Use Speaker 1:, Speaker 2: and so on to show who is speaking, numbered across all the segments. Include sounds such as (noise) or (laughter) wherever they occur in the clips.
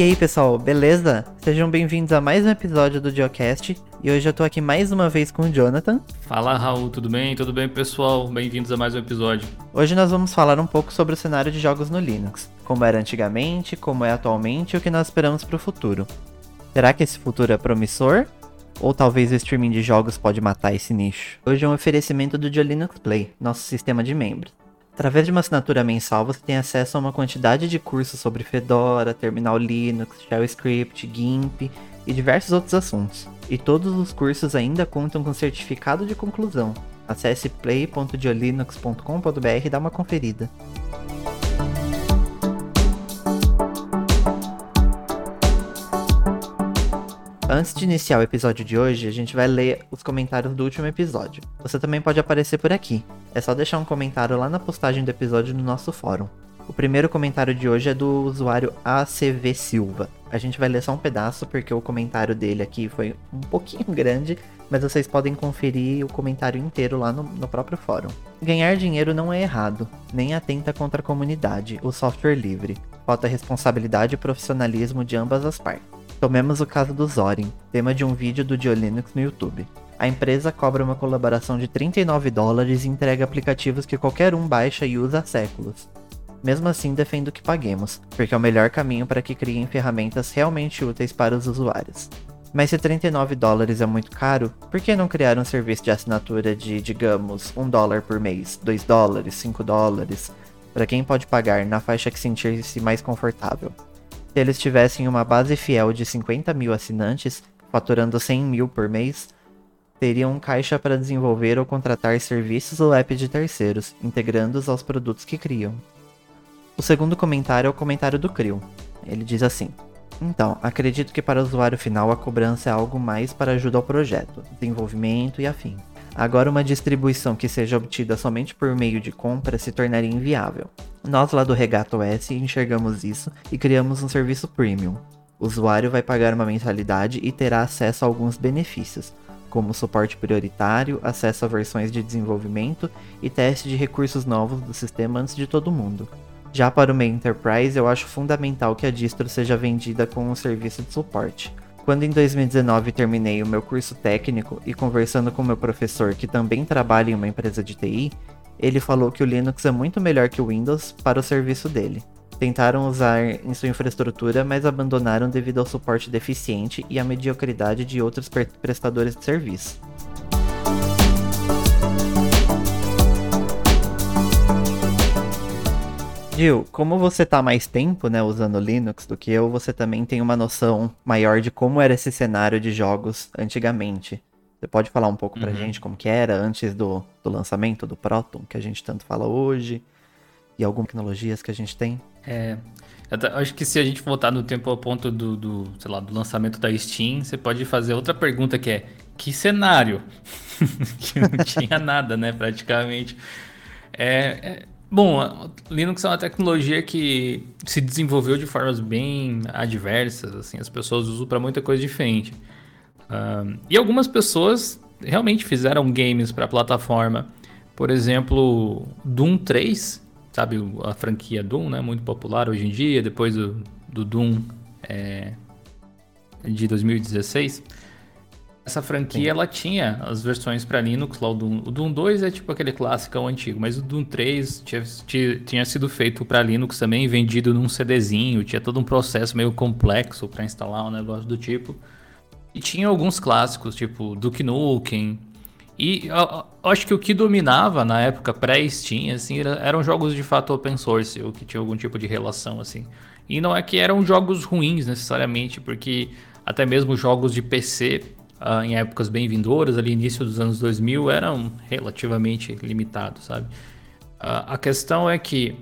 Speaker 1: E aí, pessoal, beleza? Sejam bem-vindos a mais um episódio do Geocast. E hoje eu tô aqui mais uma vez com o Jonathan.
Speaker 2: Fala, Raul, tudo bem? Tudo bem, pessoal? Bem-vindos a mais um episódio.
Speaker 1: Hoje nós vamos falar um pouco sobre o cenário de jogos no Linux, como era antigamente, como é atualmente e o que nós esperamos para o futuro. Será que esse futuro é promissor? Ou talvez o streaming de jogos pode matar esse nicho? Hoje é um oferecimento do Linux Play, nosso sistema de membros. Através de uma assinatura mensal, você tem acesso a uma quantidade de cursos sobre Fedora, Terminal Linux, Shell Script, GIMP e diversos outros assuntos. E todos os cursos ainda contam com certificado de conclusão. Acesse play.diolinux.com.br e dá uma conferida. Antes de iniciar o episódio de hoje, a gente vai ler os comentários do último episódio. Você também pode aparecer por aqui. É só deixar um comentário lá na postagem do episódio no nosso fórum. O primeiro comentário de hoje é do usuário ACV Silva. A gente vai ler só um pedaço porque o comentário dele aqui foi um pouquinho (laughs) grande, mas vocês podem conferir o comentário inteiro lá no, no próprio fórum. Ganhar dinheiro não é errado, nem atenta contra a comunidade, o software livre. Falta responsabilidade e profissionalismo de ambas as partes. Tomemos o caso do Zorin, tema de um vídeo do Diolinux no YouTube. A empresa cobra uma colaboração de 39 dólares e entrega aplicativos que qualquer um baixa e usa há séculos. Mesmo assim, defendo que paguemos, porque é o melhor caminho para que criem ferramentas realmente úteis para os usuários. Mas se 39 dólares é muito caro, por que não criar um serviço de assinatura de, digamos, 1 dólar por mês, 2 dólares, 5 dólares, para quem pode pagar na faixa que sentir-se mais confortável? Se eles tivessem uma base fiel de 50 mil assinantes, faturando 100 mil por mês, teriam caixa para desenvolver ou contratar serviços ou apps de terceiros, integrando-os aos produtos que criam. O segundo comentário é o comentário do Crio. Ele diz assim: Então, acredito que para o usuário final a cobrança é algo mais para ajuda ao projeto, desenvolvimento e afim. Agora, uma distribuição que seja obtida somente por meio de compra se tornaria inviável. Nós lá do Regato OS enxergamos isso e criamos um serviço premium. O usuário vai pagar uma mensalidade e terá acesso a alguns benefícios, como suporte prioritário, acesso a versões de desenvolvimento e teste de recursos novos do sistema antes de todo mundo. Já para o meio Enterprise, eu acho fundamental que a distro seja vendida com um serviço de suporte. Quando em 2019 terminei o meu curso técnico e conversando com meu professor que também trabalha em uma empresa de TI, ele falou que o Linux é muito melhor que o Windows para o serviço dele. Tentaram usar em sua infraestrutura, mas abandonaram devido ao suporte deficiente e à mediocridade de outros prestadores de serviço. Gil, como você tá mais tempo, né, usando Linux do que eu, você também tem uma noção maior de como era esse cenário de jogos antigamente. Você pode falar um pouco pra uhum. gente como que era antes do, do lançamento do Proton, que a gente tanto fala hoje, e algumas tecnologias que a gente tem?
Speaker 2: É, eu acho que se a gente voltar no tempo ao ponto do, do, sei lá, do lançamento da Steam, você pode fazer outra pergunta que é, que cenário? (laughs) que não tinha nada, né, praticamente. É, é, Bom, Linux é uma tecnologia que se desenvolveu de formas bem adversas, assim, as pessoas usam para muita coisa diferente. E algumas pessoas realmente fizeram games para a plataforma. Por exemplo, Doom 3, sabe a franquia Doom, né, muito popular hoje em dia, depois do, do Doom é, de 2016 essa franquia Sim. ela tinha as versões para Linux, lá o Doom, o Doom 2 é tipo aquele clássico antigo, mas o Doom 3 tinha, tinha, tinha sido feito para Linux também, vendido num CDzinho, tinha todo um processo meio complexo para instalar um negócio do tipo. E tinha alguns clássicos, tipo Duke Nukem. E eu, eu acho que o que dominava na época pré-Steam, assim, era, eram jogos de fato open source, ou que tinha algum tipo de relação, assim. E não é que eram jogos ruins necessariamente, porque até mesmo jogos de PC uh, em épocas bem vindouras, ali início dos anos 2000, eram relativamente limitados, sabe? Uh, a questão é que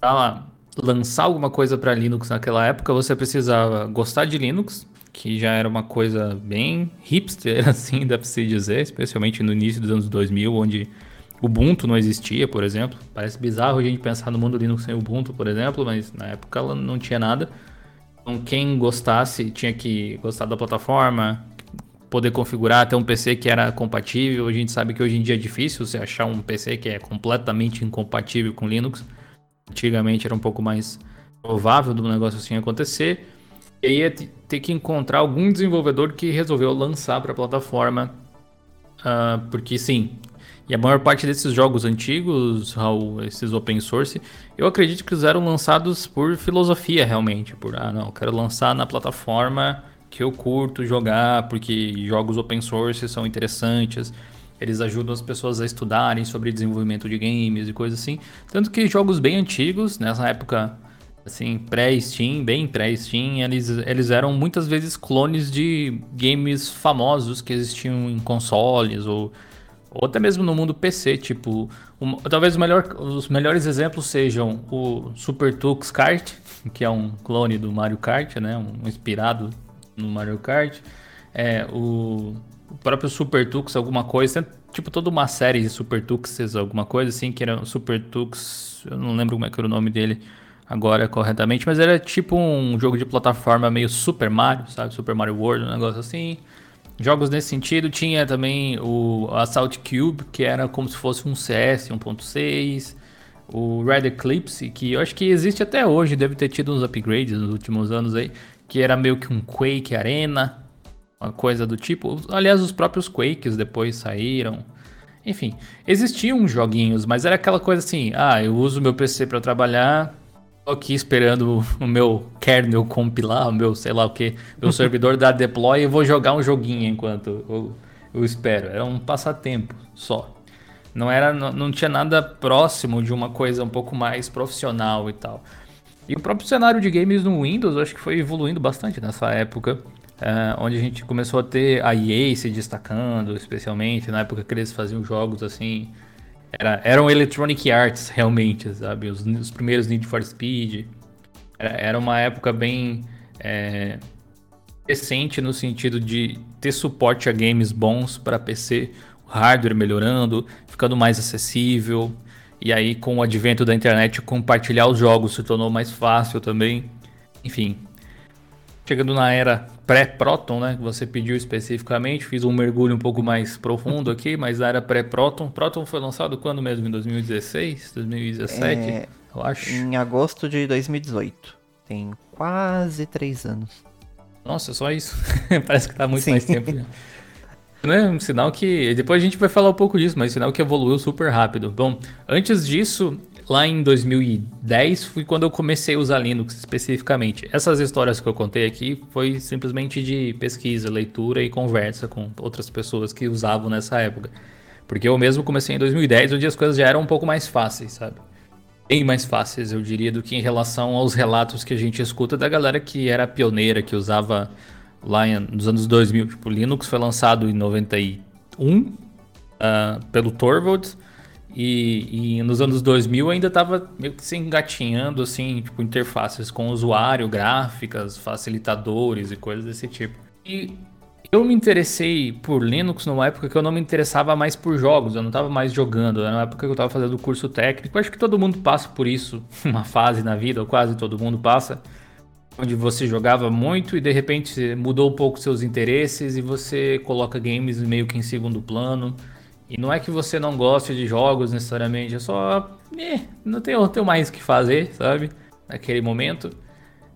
Speaker 2: para lançar alguma coisa para Linux naquela época, você precisava gostar de Linux, que já era uma coisa bem hipster, (laughs) assim, dá para se dizer, especialmente no início dos anos 2000, onde Ubuntu não existia, por exemplo. Parece bizarro a gente pensar no mundo Linux sem Ubuntu, por exemplo, mas na época ela não tinha nada. Então, quem gostasse tinha que gostar da plataforma, poder configurar, ter um PC que era compatível. A gente sabe que hoje em dia é difícil você achar um PC que é completamente incompatível com Linux. Antigamente era um pouco mais provável do negócio assim acontecer. E aí ia ter que encontrar algum desenvolvedor que resolveu lançar para a plataforma. Uh, porque sim, e a maior parte desses jogos antigos, Raul, esses open source, eu acredito que eles eram lançados por filosofia realmente. Por, ah, não, quero lançar na plataforma que eu curto jogar, porque jogos open source são interessantes. Eles ajudam as pessoas a estudarem sobre desenvolvimento de games e coisas assim. Tanto que jogos bem antigos, nessa época assim, pré-Steam, bem pré-Steam, eles, eles eram muitas vezes clones de games famosos que existiam em consoles ou, ou até mesmo no mundo PC, tipo, um, talvez melhor, os melhores exemplos sejam o Super Tux Kart, (laughs) que é um clone do Mario Kart, né, um inspirado no Mario Kart, é, o, o próprio Super Tux, alguma coisa, tipo toda uma série de Super Tuxes, alguma coisa assim, que era Super Tux, eu não lembro como é que era o nome dele, agora corretamente, mas era tipo um jogo de plataforma meio Super Mario, sabe? Super Mario World, um negócio assim. Jogos nesse sentido. Tinha também o Assault Cube, que era como se fosse um CS 1.6. O Red Eclipse, que eu acho que existe até hoje, deve ter tido uns upgrades nos últimos anos aí, que era meio que um Quake Arena, uma coisa do tipo. Aliás, os próprios Quakes depois saíram. Enfim, existiam joguinhos, mas era aquela coisa assim: ah, eu uso meu PC para trabalhar, Tô aqui esperando o meu kernel compilar, o meu sei lá o que, meu (laughs) servidor dar deploy e vou jogar um joguinho enquanto eu, eu espero. Era um passatempo só. Não era, não, não tinha nada próximo de uma coisa um pouco mais profissional e tal. E o próprio cenário de games no Windows, acho que foi evoluindo bastante nessa época, é, onde a gente começou a ter a EA se destacando, especialmente na época que eles faziam jogos assim era, eram Electronic Arts, realmente, sabe? Os, os primeiros Need for Speed. Era, era uma época bem é, recente no sentido de ter suporte a games bons para PC, o hardware melhorando, ficando mais acessível. E aí, com o advento da internet, compartilhar os jogos se tornou mais fácil também. Enfim, chegando na era pré-Proton, né, que você pediu especificamente, fiz um mergulho um pouco mais profundo aqui, (laughs) mas na era pré-Proton. Proton foi lançado quando mesmo? Em 2016, 2017, é, eu acho.
Speaker 1: Em agosto de 2018. Tem quase três anos.
Speaker 2: Nossa, só isso. (laughs) Parece que tá muito Sim. mais tempo. (laughs) Né? Um sinal que. Depois a gente vai falar um pouco disso, mas um sinal que evoluiu super rápido. Bom, antes disso, lá em 2010 foi quando eu comecei a usar Linux especificamente. Essas histórias que eu contei aqui foi simplesmente de pesquisa, leitura e conversa com outras pessoas que usavam nessa época. Porque eu mesmo comecei em 2010, onde as coisas já eram um pouco mais fáceis, sabe? Bem mais fáceis, eu diria, do que em relação aos relatos que a gente escuta da galera que era pioneira, que usava lá nos anos 2000. Tipo, Linux foi lançado em 91 uh, ah, pelo Torvalds e, e, nos anos 2000 ainda estava meio que se engatinhando, assim, tipo, interfaces com usuário, gráficas, facilitadores e coisas desse tipo. E eu me interessei por Linux numa época que eu não me interessava mais por jogos, eu não estava mais jogando, era na época que eu estava fazendo curso técnico. Acho que todo mundo passa por isso, (laughs) uma fase na vida, ou quase todo mundo passa, onde você jogava muito e de repente mudou um pouco seus interesses e você coloca games meio que em segundo plano. E não é que você não goste de jogos necessariamente, é só. Eh, não tenho, tenho mais o que fazer, sabe? Naquele momento.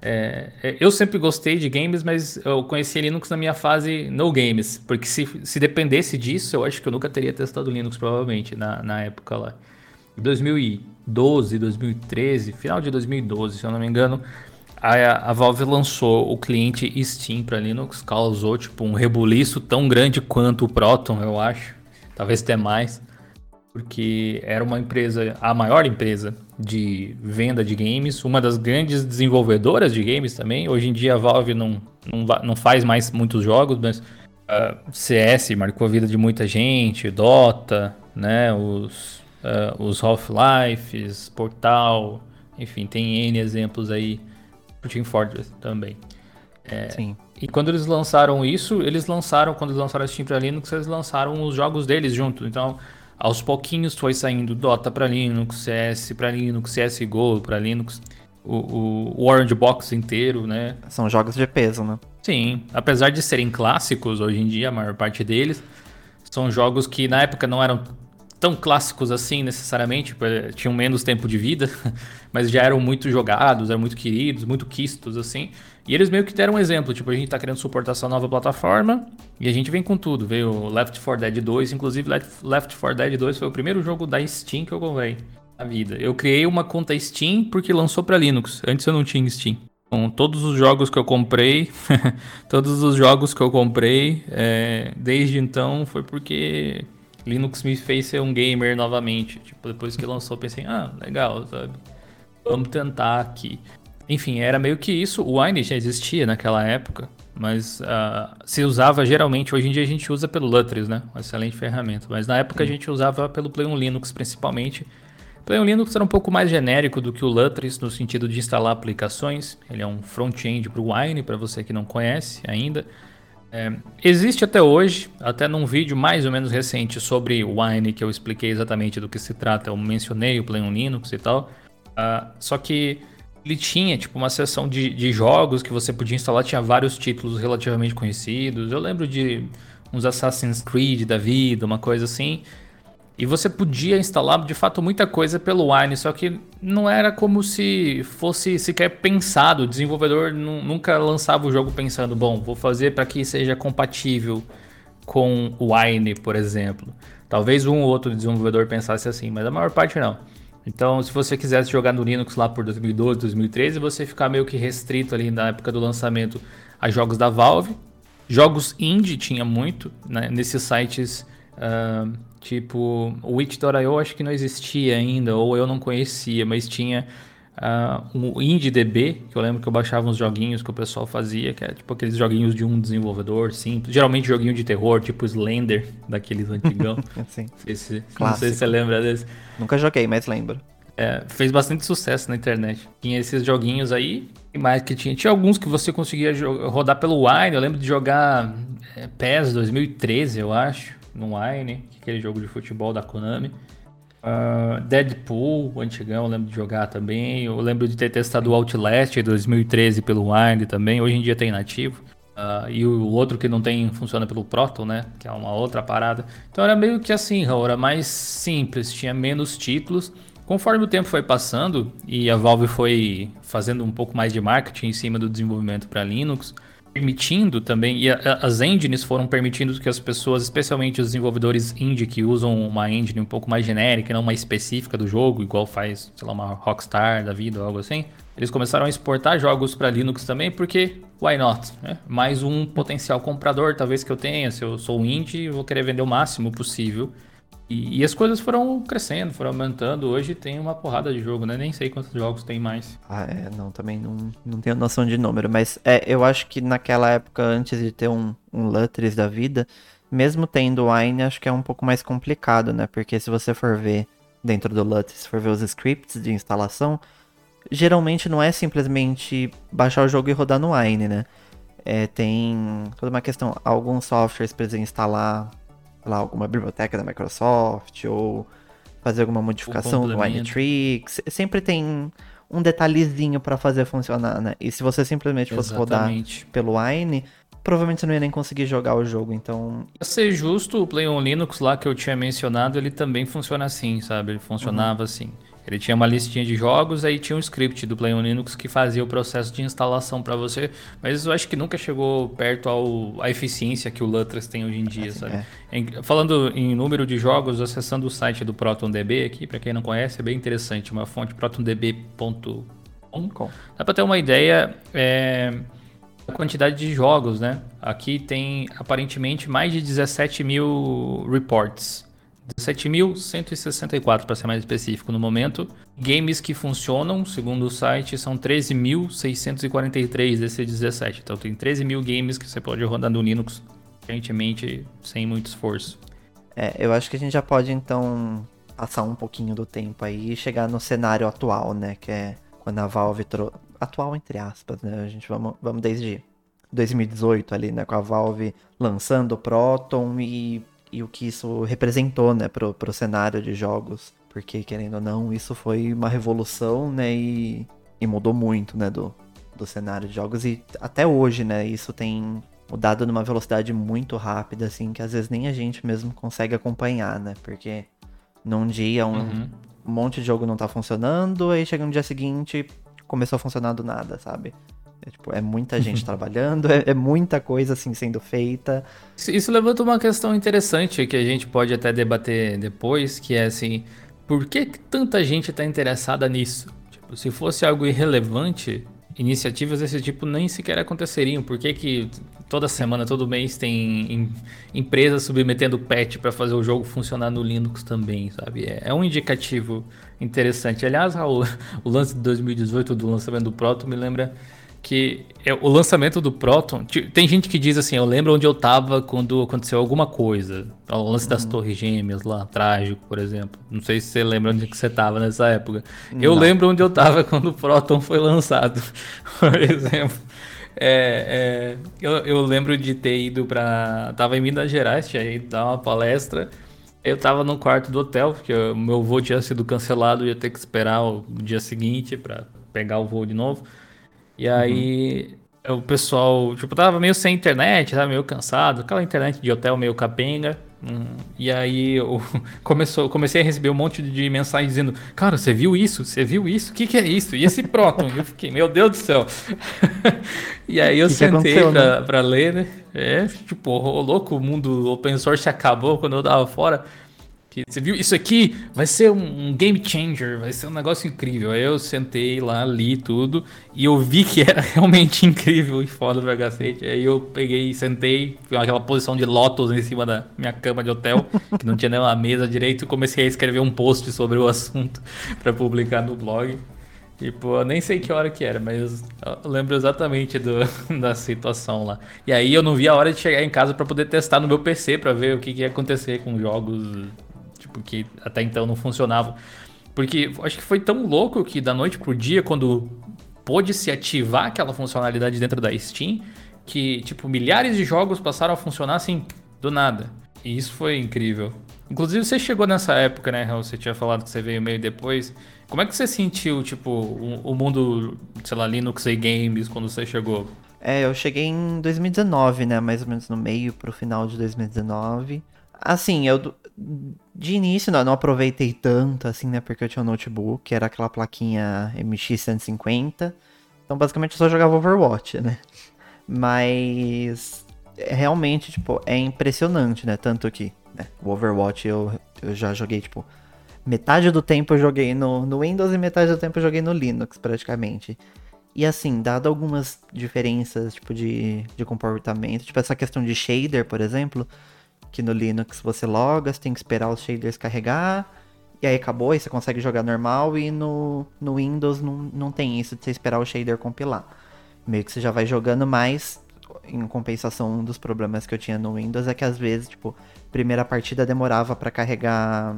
Speaker 2: É, é, eu sempre gostei de games, mas eu conheci Linux na minha fase no games. Porque se, se dependesse disso, eu acho que eu nunca teria testado Linux, provavelmente, na, na época lá. Em 2012, 2013, final de 2012, se eu não me engano, a, a Valve lançou o cliente Steam para Linux, causou tipo um rebuliço tão grande quanto o Proton, eu acho talvez até mais, porque era uma empresa, a maior empresa de venda de games, uma das grandes desenvolvedoras de games também. Hoje em dia a Valve não, não, não faz mais muitos jogos, mas uh, ah, CS marcou a vida de muita gente, Dota, né, os, uh, os Half-Lifes, Portal, enfim, tem N exemplos aí, Team Fortress também. É, Sim. E quando eles lançaram isso, eles lançaram, quando eles lançaram Steam para Linux, eles lançaram os jogos deles junto. Então, aos pouquinhos foi saindo Dota para Linux, CS para Linux, CSGO para Linux, o, o, o, Orange Box inteiro, né?
Speaker 1: São jogos de peso, né?
Speaker 2: Sim, apesar de serem clássicos hoje em dia, a maior parte deles, são jogos que na época não eram tão clássicos assim necessariamente, tinham menos tempo de vida, (laughs) mas já eram muito jogados, eram muito queridos, muito quistos assim. E eles meio que deram um exemplo, tipo, a gente tá querendo suportar essa nova plataforma e a gente vem com tudo. Veio Left 4 Dead 2, inclusive Left 4 Dead 2 foi o primeiro jogo da Steam que eu comprei na vida. Eu criei uma conta Steam porque lançou para Linux. Antes eu não tinha Steam. Então, todos os jogos que eu comprei, (laughs) todos os jogos que eu comprei, é, desde então foi porque Linux me fez ser um gamer novamente. Tipo, depois que lançou, pensei, ah, legal, sabe? Vamos tentar aqui. Enfim, era meio que isso. O Wine já existia naquela época, mas uh, se usava geralmente. Hoje em dia a gente usa pelo Lutris, né? Uma excelente ferramenta. Mas na época a gente usava pelo Play 1 Linux principalmente Play Linux era um pouco mais genérico do que o Lutris no sentido de instalar aplicações. Ele é um front-end para o Wine, para você que não conhece ainda. É, existe até hoje, até num vídeo mais ou menos recente sobre Wine, que eu expliquei exatamente do que se trata. Eu mencionei o Play Linux e tal. Uh, só que ele tinha tipo uma seção de, de jogos que você podia instalar, tinha vários títulos relativamente conhecidos. Eu lembro de uns Assassin's Creed da vida, uma coisa assim. E você podia instalar de fato muita coisa pelo Wine, só que não era como se fosse sequer pensado. O desenvolvedor nunca lançava o jogo pensando, bom, vou fazer para que seja compatível com o Wine, por exemplo. Talvez um ou outro desenvolvedor pensasse assim, mas a maior parte não. Então, se você quisesse jogar no Linux lá por 2012, 2013, você ficar meio que restrito ali na época do lançamento a jogos da Valve. Jogos indie tinha muito né, nesses sites. Uh, Tipo, o Witch.io acho que não existia ainda, ou eu não conhecia, mas tinha uh, um IndieDB, que eu lembro que eu baixava uns joguinhos que o pessoal fazia, que é tipo aqueles joguinhos de um desenvolvedor simples, geralmente joguinho de terror, tipo Slender, daqueles antigão. (laughs)
Speaker 1: Sim.
Speaker 2: Esse, não sei se você lembra desse.
Speaker 1: Nunca joguei, mas lembro.
Speaker 2: É, fez bastante sucesso na internet. Tinha esses joguinhos aí, e mais que tinha. Tinha alguns que você conseguia rodar pelo Wine, eu lembro de jogar é, PES 2013, eu acho, no Wine aquele jogo de futebol da Konami. Uh, Deadpool, o antigão, eu lembro de jogar também. Eu lembro de ter testado o Outlast em 2013 pelo Wild também. Hoje em dia tem nativo. Uh, e o outro que não tem funciona pelo Proton, né? Que é uma outra parada. Então era meio que assim, era mais simples, tinha menos títulos. Conforme o tempo foi passando e a Valve foi fazendo um pouco mais de marketing em cima do desenvolvimento para Linux, permitindo também, e a, as engines foram permitindo que as pessoas, especialmente os desenvolvedores indie que usam uma engine um pouco mais genérica, não uma específica do jogo, igual faz, sei lá, uma Rockstar da vida ou algo assim, eles começaram a exportar jogos para Linux também, porque why not? Né? Mais um potencial comprador, talvez que eu tenha, se eu sou indie, vou querer vender o máximo possível. E, e, as coisas foram crescendo, foram aumentando. Hoje tem uma porrada de jogo, né? Nem sei quantos jogos tem mais.
Speaker 1: Ah, é, não, também não, não tenho noção de número. Mas é, eu acho que naquela época, antes de ter um, um Lutris da vida, mesmo tendo Wine, acho que é um pouco mais complicado, né? Porque se você for ver dentro do Lutris, se for ver os scripts de instalação, geralmente não é simplesmente baixar o jogo e rodar no Wine, né? É, tem toda uma questão, alguns softwares para instalar lá, alguma biblioteca da Microsoft ou fazer alguma modificação do Winetrix. Sempre tem um detalhezinho para fazer funcionar, né? E se você simplesmente fosse Exatamente. rodar pelo Wine, provavelmente você não ia nem conseguir jogar o jogo, então...
Speaker 2: Pra ser justo, o Play on Linux lá que eu tinha mencionado, ele também funciona assim, sabe? Ele funcionava uhum. assim. Ele tinha uma listinha de jogos, aí tinha um script do Play on Linux que fazia o processo de instalação para você, mas eu acho que nunca chegou perto ao, à eficiência que o Lutris tem hoje em dia, sabe? É. Em, falando em número de jogos, acessando o site do ProtonDB aqui, para quem não conhece, é bem interessante, uma fonte protondb.com. Dá para ter uma ideia é, da quantidade de jogos, né? Aqui tem aparentemente mais de 17 mil reports 17.164 para ser mais específico no momento. Games que funcionam, segundo o site, são 13.643 desses 17. Então tem 13 mil games que você pode rodar no Linux, aparentemente sem muito esforço.
Speaker 1: É, eu acho que a gente já pode então passar um pouquinho do tempo aí e chegar no cenário atual, né? Que é quando a Valve trouxe. Atual entre aspas, né? A gente vamos, vamos desde 2018 ali, né? Com a Valve lançando o Proton e e o que isso representou, né, pro, pro cenário de jogos. Porque, querendo ou não, isso foi uma revolução, né, e, e mudou muito, né, do, do cenário de jogos. E até hoje, né, isso tem mudado numa velocidade muito rápida, assim, que às vezes nem a gente mesmo consegue acompanhar, né, porque num dia um, uhum. monte de jogo não tá funcionando, aí chega no dia seguinte, começou a funcionar do nada, sabe? É, tipo, é muita gente (laughs) trabalhando, é, é, muita coisa assim sendo feita.
Speaker 2: Isso, isso levanta uma questão interessante que a gente pode até debater depois, que é assim, por que, tanta gente está interessada nisso? Tipo, se fosse algo irrelevante, iniciativas desse tipo nem sequer aconteceriam. Por que, que toda semana, todo mês tem empresas submetendo patch para fazer o jogo funcionar no Linux também, sabe? É, é um indicativo interessante. Aliás, o, (laughs) o lance de 2018 do lançamento do Proto me lembra que é o lançamento do Proton. Tem gente que diz assim: eu lembro onde eu tava quando aconteceu alguma coisa. O lance das uhum. Torres Gêmeas lá, trágico, por exemplo. Não sei se você lembra onde que você tava nessa época. Não. Eu lembro onde eu tava quando o Proton foi lançado, (laughs) por exemplo. É, é, eu, eu, lembro de ter ido para. Tava em Minas Gerais, tinha ido dar uma palestra. Eu tava no quarto do hotel, porque o meu voo tinha sido cancelado, ia ter que esperar o dia seguinte para pegar o voo de novo. E aí uhum. o pessoal, tipo, tava meio sem internet, tava meio cansado, aquela internet de hotel meio capenga. Hum, e aí eu (laughs) começou, comecei a receber um monte de mensagens dizendo: Cara, você viu isso? Você viu isso? O que, que é isso? E esse próton? eu fiquei, meu Deus do céu. (laughs) e aí eu que sentei que pra, né? pra ler, né? É, tipo, louco, o mundo open source acabou quando eu tava fora. Que você viu? Isso aqui vai ser um, game changer, vai ser um negócio incrível. Aí eu sentei lá, li tudo e eu vi que (laughs) era realmente incrível e foda pra cacete. Aí eu peguei, sentei, aquela posição de Lotus em cima da minha cama de hotel, (laughs) que não tinha nem uma mesa direito, e comecei a escrever um post sobre o assunto (laughs) para publicar no blog. Tipo, eu nem sei que hora que era, mas eu lembro exatamente do, da situação lá. E aí eu não vi a hora de chegar em casa para poder testar no meu PC para ver o que, que ia acontecer com jogos tipo, que até então não funcionavam. Porque acho que foi tão louco que da noite pro dia, quando pôde se ativar aquela funcionalidade dentro da Steam, que, tipo, milhares de jogos passaram a funcionar assim, do nada. E isso foi incrível. Inclusive, você chegou nessa época, né, Você tinha falado que você veio meio depois. Como é que você sentiu, tipo, o, o mundo, sei lá, Linux e games quando você chegou?
Speaker 1: É, eu cheguei em 2019, né? Mais ou menos no meio pro final de 2019. Assim, eu de início não, não aproveitei tanto, assim, né? Porque eu tinha um notebook, que era aquela plaquinha MX150. Então, basicamente, eu só jogava Overwatch, né? Mas realmente, tipo, é impressionante, né? Tanto que né, o Overwatch eu, eu já joguei, tipo, metade do tempo eu joguei no, no Windows e metade do tempo eu joguei no Linux, praticamente. E assim, dado algumas diferenças, tipo, de, de comportamento, tipo, essa questão de shader, por exemplo, que no Linux você loga, você tem que esperar os shaders carregar, e aí acabou, e você consegue jogar normal, e no, no Windows não, não tem isso de você esperar o shader compilar. Meio que você já vai jogando mais, em compensação, um dos problemas que eu tinha no Windows é que às vezes, tipo, primeira partida demorava para carregar.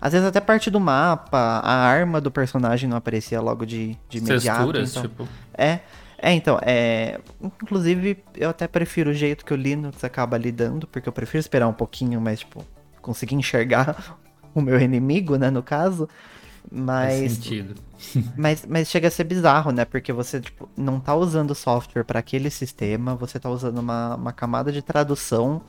Speaker 1: Às vezes até parte do mapa, a arma do personagem não aparecia logo de, de imediato. Texturas, então, tipo. É. É, então, é. Inclusive, eu até prefiro o jeito que o Linux acaba lidando, porque eu prefiro esperar um pouquinho, mas, tipo, conseguir enxergar (laughs) o meu inimigo, né, no caso. Mas. Faz sentido. (laughs) mas, mas chega a ser bizarro, né? Porque você, tipo, não tá usando software para aquele sistema, você tá usando uma, uma camada de tradução.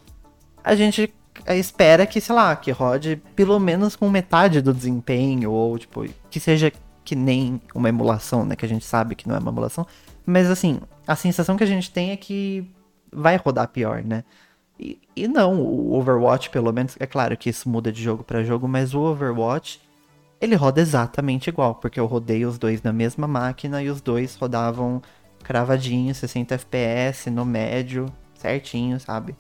Speaker 1: A gente espera que, sei lá, que rode pelo menos com metade do desempenho, ou, tipo, que seja que nem uma emulação, né? Que a gente sabe que não é uma emulação, mas assim, a sensação que a gente tem é que vai rodar pior, né? E, e não, o Overwatch, pelo menos, é claro que isso muda de jogo para jogo, mas o Overwatch ele roda exatamente igual, porque eu rodei os dois na mesma máquina e os dois rodavam cravadinho, 60 FPS no médio, certinho, sabe?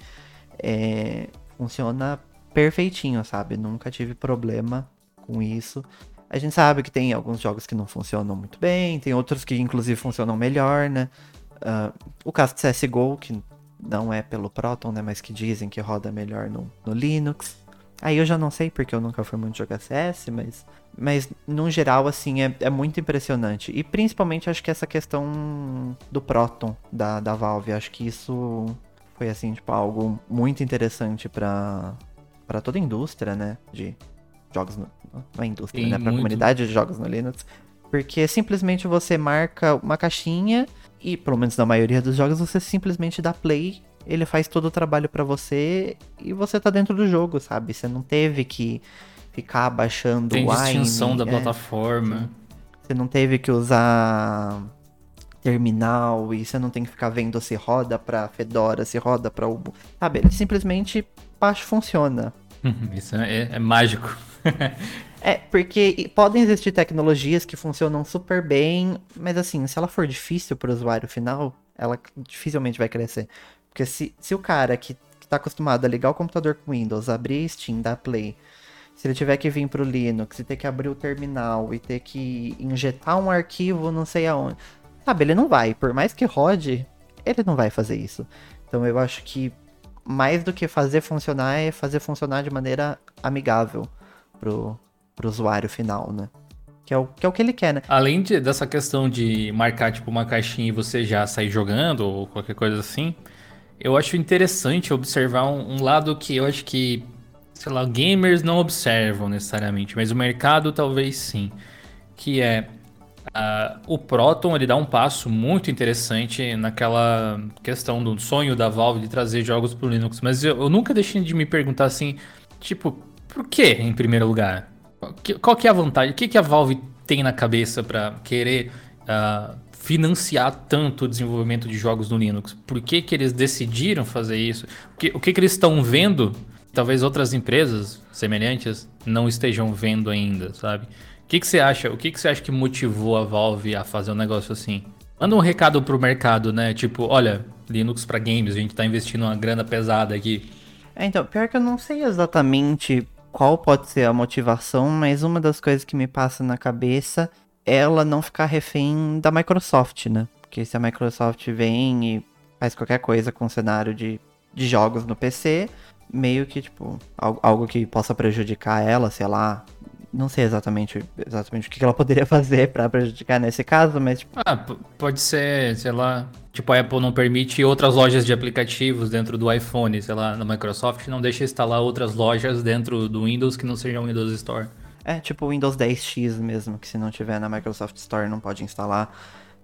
Speaker 1: É, funciona perfeitinho, sabe? Nunca tive problema com isso. A gente sabe que tem alguns jogos que não funcionam muito bem, tem outros que inclusive funcionam melhor, né? Uh, o caso de CSGO, que não é pelo Proton, né? Mas que dizem que roda melhor no, no Linux. Aí eu já não sei porque eu nunca fui muito jogar CS, mas, mas no geral, assim, é, é muito impressionante. E principalmente acho que essa questão do Proton da, da Valve, acho que isso foi, assim, tipo, algo muito interessante para para toda a indústria, né? De jogos no, na indústria, Sim, né? Pra muito. comunidade de jogos no Linux. Porque simplesmente você marca uma caixinha e, pelo menos na maioria dos jogos, você simplesmente dá play, ele faz todo o trabalho para você e você tá dentro do jogo, sabe? Você não teve que ficar baixando
Speaker 2: Tem distinção da é, plataforma.
Speaker 1: Você não teve que usar terminal e você não tem que ficar vendo se roda pra Fedora, se roda pra Ubuntu. Sabe, ele simplesmente baixo funciona. (laughs)
Speaker 2: Isso é, é mágico.
Speaker 1: É, porque podem existir tecnologias que funcionam super bem, mas assim, se ela for difícil pro usuário final, ela dificilmente vai crescer. Porque se, se o cara que, que tá acostumado a ligar o computador com Windows, abrir Steam, dar Play, se ele tiver que vir pro Linux e ter que abrir o terminal e ter que injetar um arquivo não sei aonde, sabe, ele não vai. Por mais que rode, ele não vai fazer isso. Então eu acho que mais do que fazer funcionar é fazer funcionar de maneira amigável pro, pro usuário final, né? Que é, o, que é o que ele quer, né?
Speaker 2: Além de, dessa questão de marcar tipo uma caixinha e você já sair jogando ou qualquer coisa assim, eu acho interessante observar um, um lado que eu acho que, sei lá, gamers não observam necessariamente, mas o mercado talvez sim, que é Uh, o Proton ele dá um passo muito interessante naquela questão do sonho da Valve de trazer jogos para o Linux, mas eu, eu, nunca deixei de me perguntar assim, tipo, por que em primeiro lugar? Qual que é a vantagem? O que, que a Valve tem na cabeça para querer uh, financiar tanto o desenvolvimento de jogos no Linux? Por que, que eles decidiram fazer isso? O que, o que, que eles estão vendo? Talvez outras empresas semelhantes não estejam vendo ainda, sabe? O que, que você acha? O que, que você acha que motivou a Valve a fazer um negócio assim? Manda um recado pro mercado, né? Tipo, olha, Linux para games, a gente tá investindo uma grana pesada aqui.
Speaker 1: É, então, pior que eu não sei exatamente qual pode ser a motivação, mas uma das coisas que me passa na cabeça é ela não ficar refém da Microsoft, né? Porque se a Microsoft vem e faz qualquer coisa com o cenário de, de jogos no PC, meio que, tipo, algo, algo que possa prejudicar ela, sei lá, não sei exatamente, exatamente o que ela poderia (laughs) fazer para prejudicar nesse caso, mas tipo...
Speaker 2: Ah, pode ser, sei lá, tipo a Apple não permite outras lojas de aplicativos dentro do iPhone, sei lá, na Microsoft não deixa instalar outras lojas dentro do Windows que não sejam o Windows Store.
Speaker 1: É, tipo o Windows 10X mesmo, que se não tiver na Microsoft Store não pode instalar.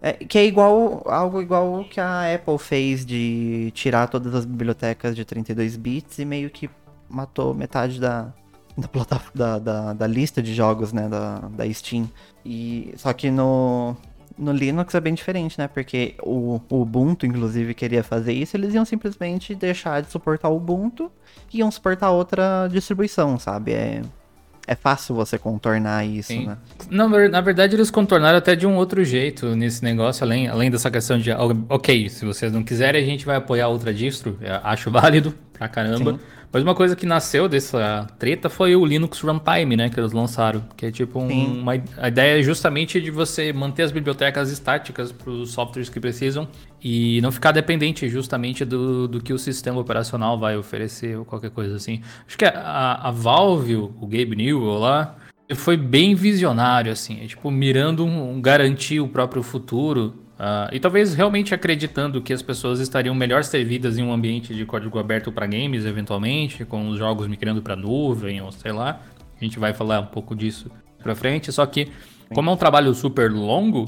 Speaker 1: É, que é igual algo igual que a Apple fez de tirar todas as bibliotecas de 32 bits e meio que matou metade da, da, plataforma, da, da, da, lista de jogos, né, da, da Steam. E, só que no, no Linux é bem diferente, né? Porque o, o, Ubuntu, inclusive, queria fazer isso, eles iam simplesmente deixar de suportar o Ubuntu e iam suportar outra distribuição, sabe? É, é fácil você contornar isso, Sim. né?
Speaker 2: Não, na verdade, eles contornaram até de um outro jeito nesse negócio, além, além dessa questão de, ok, se vocês não quiserem, a gente vai apoiar outra distro, acho válido pra caramba. Sim. Mas uma coisa que nasceu dessa treta foi o Linux Runtime, né? Que eles lançaram. Que é tipo um, uma. A ideia é justamente de você manter as bibliotecas estáticas para os softwares que precisam e não ficar dependente justamente do, do que o sistema operacional vai oferecer ou qualquer coisa assim. Acho que a, a Valve, o Gabe Newell lá, foi bem visionário, assim. É, tipo, mirando um, um garantir o próprio futuro Uh, e talvez realmente acreditando que as pessoas estariam melhor servidas em um ambiente de código aberto para games, eventualmente, com os jogos migrando para nuvem ou sei lá. A gente vai falar um pouco disso para frente. Só que, como é um trabalho super longo,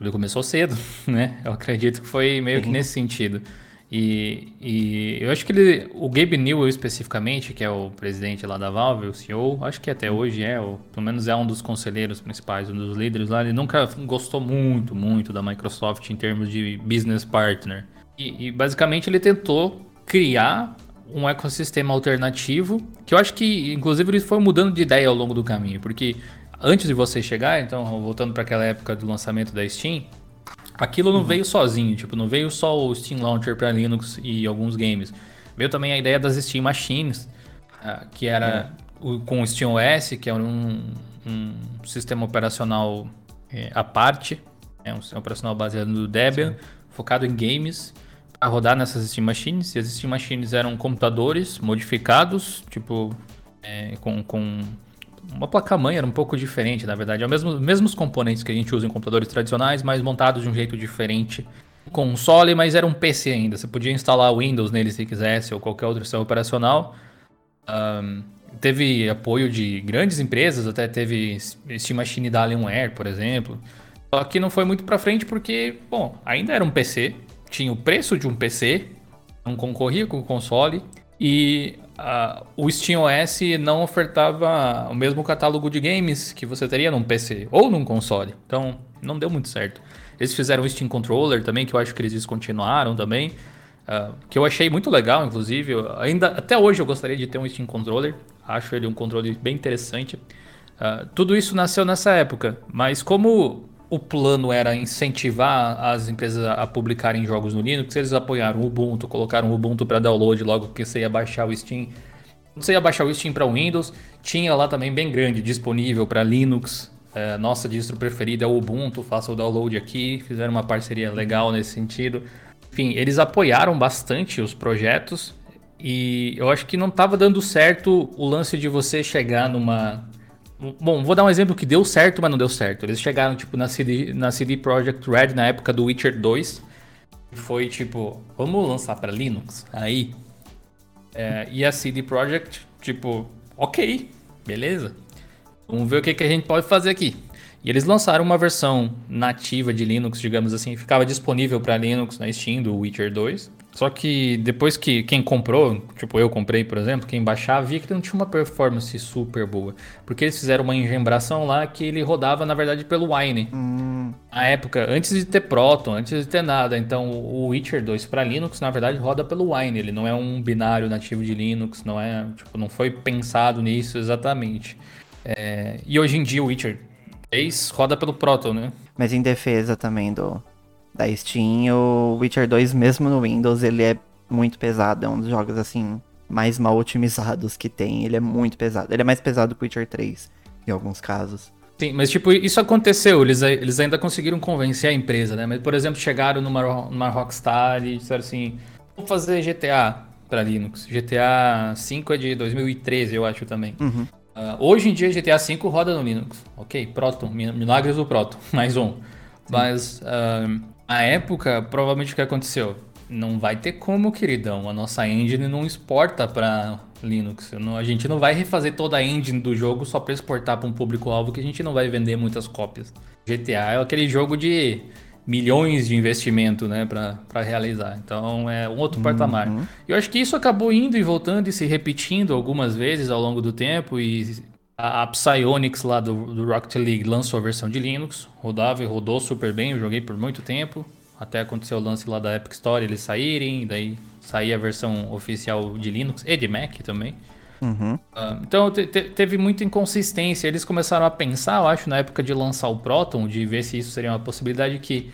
Speaker 2: ele começou cedo, (laughs) né? Eu acredito que foi meio que nesse sentido. E, e, eu acho que ele, o Gabe Newell especificamente, que é o presidente lá da Valve, o CEO, acho que até hoje é, ou pelo menos é um dos conselheiros principais, um dos líderes lá, ele nunca gostou muito, muito da Microsoft em termos de business partner. E, e basicamente ele tentou criar um ecossistema alternativo, que eu acho que inclusive ele foi mudando de ideia ao longo do caminho, porque antes de você chegar, então voltando para aquela época do lançamento da Steam, Aquilo não uhum. veio sozinho, tipo, não veio só o Steam Launcher para Linux e alguns games. Veio também a ideia das Steam Machines, uh, que era é. o, com o Steam OS, que é um, um sistema operacional é, à parte, é um sistema operacional baseado no Debian, Sim. focado em games, a rodar nessas Steam Machines. E as Steam Machines eram computadores modificados, tipo, é, com, com uma placa-mãe era um pouco diferente, na verdade. É os mesmos, mesmos componentes que a gente usa em computadores tradicionais, mas montados de um jeito diferente. Console, mas era um PC ainda. Você podia instalar Windows nele se quisesse, ou qualquer outro sistema operacional. Um, teve apoio de grandes empresas, até teve Steam Machine da Alienware, por exemplo. Só que não foi muito para frente porque, bom, ainda era um PC, tinha o preço de um PC, não concorria com o console, e uh, o SteamOS não ofertava o mesmo catálogo de games que você teria num PC ou num console. Então, não deu muito certo. Eles fizeram o Steam Controller também, que eu acho que eles descontinuaram também. Uh, que eu achei muito legal, inclusive. ainda Até hoje eu gostaria de ter um Steam Controller. Acho ele um controle bem interessante. Uh, tudo isso nasceu nessa época, mas como o plano era incentivar as empresas a publicarem jogos no Linux, eles apoiaram o Ubuntu, colocaram o Ubuntu para download logo que você ia baixar o Steam. Você ia baixar o Steam para Windows, tinha lá também bem grande disponível para Linux. É, nossa distro preferida é o Ubuntu, faça o download aqui, fizeram uma parceria legal nesse sentido. Enfim, eles apoiaram bastante os projetos e eu acho que não estava dando certo o lance de você chegar numa Bom, vou dar um exemplo que deu certo, mas não deu certo. Eles chegaram, tipo, na CD, na CD Projekt Red na época do Witcher 2. Foi tipo, vamos lançar para Linux? Aí. É, e a CD Projekt, tipo, ok, beleza. Vamos ver o que, que a gente pode fazer aqui. E eles lançaram uma versão nativa de Linux, digamos assim, ficava disponível para Linux na Steam do Witcher 2. Só que depois que quem comprou, tipo eu comprei, por exemplo, quem baixava via que não tinha uma performance super boa. Porque eles fizeram uma engembração lá que ele rodava, na verdade, pelo Wine. Hum. Na época, antes de ter Proton, antes de ter nada. Então o Witcher 2 para Linux, na verdade, roda pelo Wine. Ele não é um binário nativo de Linux, não é. Tipo, não foi pensado nisso exatamente. É, e hoje em dia o Witcher 3 roda pelo Proton, né?
Speaker 1: Mas em defesa também do, da Steam, o Witcher 2, mesmo no Windows, ele é muito pesado. É um dos jogos, assim, mais mal otimizados que tem. Ele é muito pesado. Ele é mais pesado que o Witcher 3, em alguns casos.
Speaker 2: Sim, mas tipo, isso aconteceu, eles, eles ainda conseguiram convencer a empresa, né? Mas, por exemplo, chegaram numa, numa Rockstar e disseram assim, vamos fazer GTA para Linux. GTA 5 é de 2013, eu acho também. Uhum. Uh, hoje em dia, GTA 5 roda no Linux. Ok, Proton, milagres do Proton, (laughs) mais um. Sim. Mas uh, a época, provavelmente o que aconteceu? Não vai ter como, queridão. A nossa engine não exporta para Linux. Não, a gente não vai refazer toda a engine do jogo só para exportar para um público-alvo que a gente não vai vender muitas cópias. GTA é aquele jogo de milhões de investimento, né, para realizar. Então é um outro uhum. patamar. Eu acho que isso acabou indo e voltando e se repetindo algumas vezes ao longo do tempo e a, Psyonix lá do, do Rocket League lançou a versão de Linux, rodava e rodou super bem, eu joguei por muito tempo. Até aconteceu o lance lá da Epic Store, eles saírem, daí sair a versão oficial de Linux e de Mac também. Uhum. Uh, então te, te, teve muita inconsistência. Eles começaram a pensar, eu acho, na época de lançar o Proton, de ver se isso seria uma possibilidade que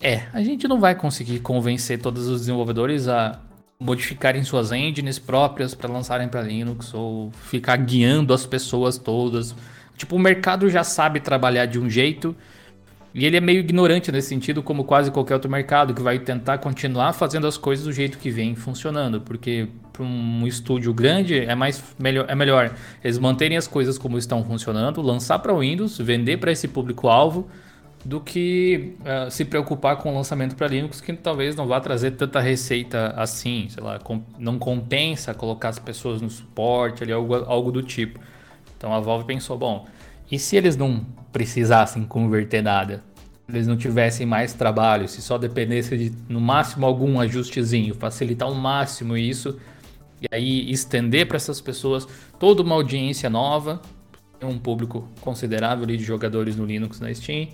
Speaker 2: é, a gente não vai conseguir convencer todos os desenvolvedores a modificarem suas engines próprias para lançarem para Linux ou ficar guiando as pessoas todas. Tipo, o mercado já sabe trabalhar de um jeito e ele é meio ignorante nesse sentido, como quase qualquer outro mercado, que vai tentar continuar fazendo as coisas do jeito que vem funcionando, porque para um estúdio grande é mais melhor, é melhor eles manterem as coisas como estão funcionando, lançar para Windows, vender para esse público-alvo do que uh, se preocupar com o lançamento para Linux, que talvez não vá trazer tanta receita assim, sei lá, com, não compensa colocar as pessoas no suporte, ali, algo, algo do tipo. Então a Valve pensou, bom, e se eles não precisassem converter nada? Eles não tivessem mais trabalho, se só dependesse de, no máximo, algum ajustezinho, facilitar ao máximo isso, e aí estender para essas pessoas toda uma audiência nova, um público considerável de jogadores no Linux na Steam,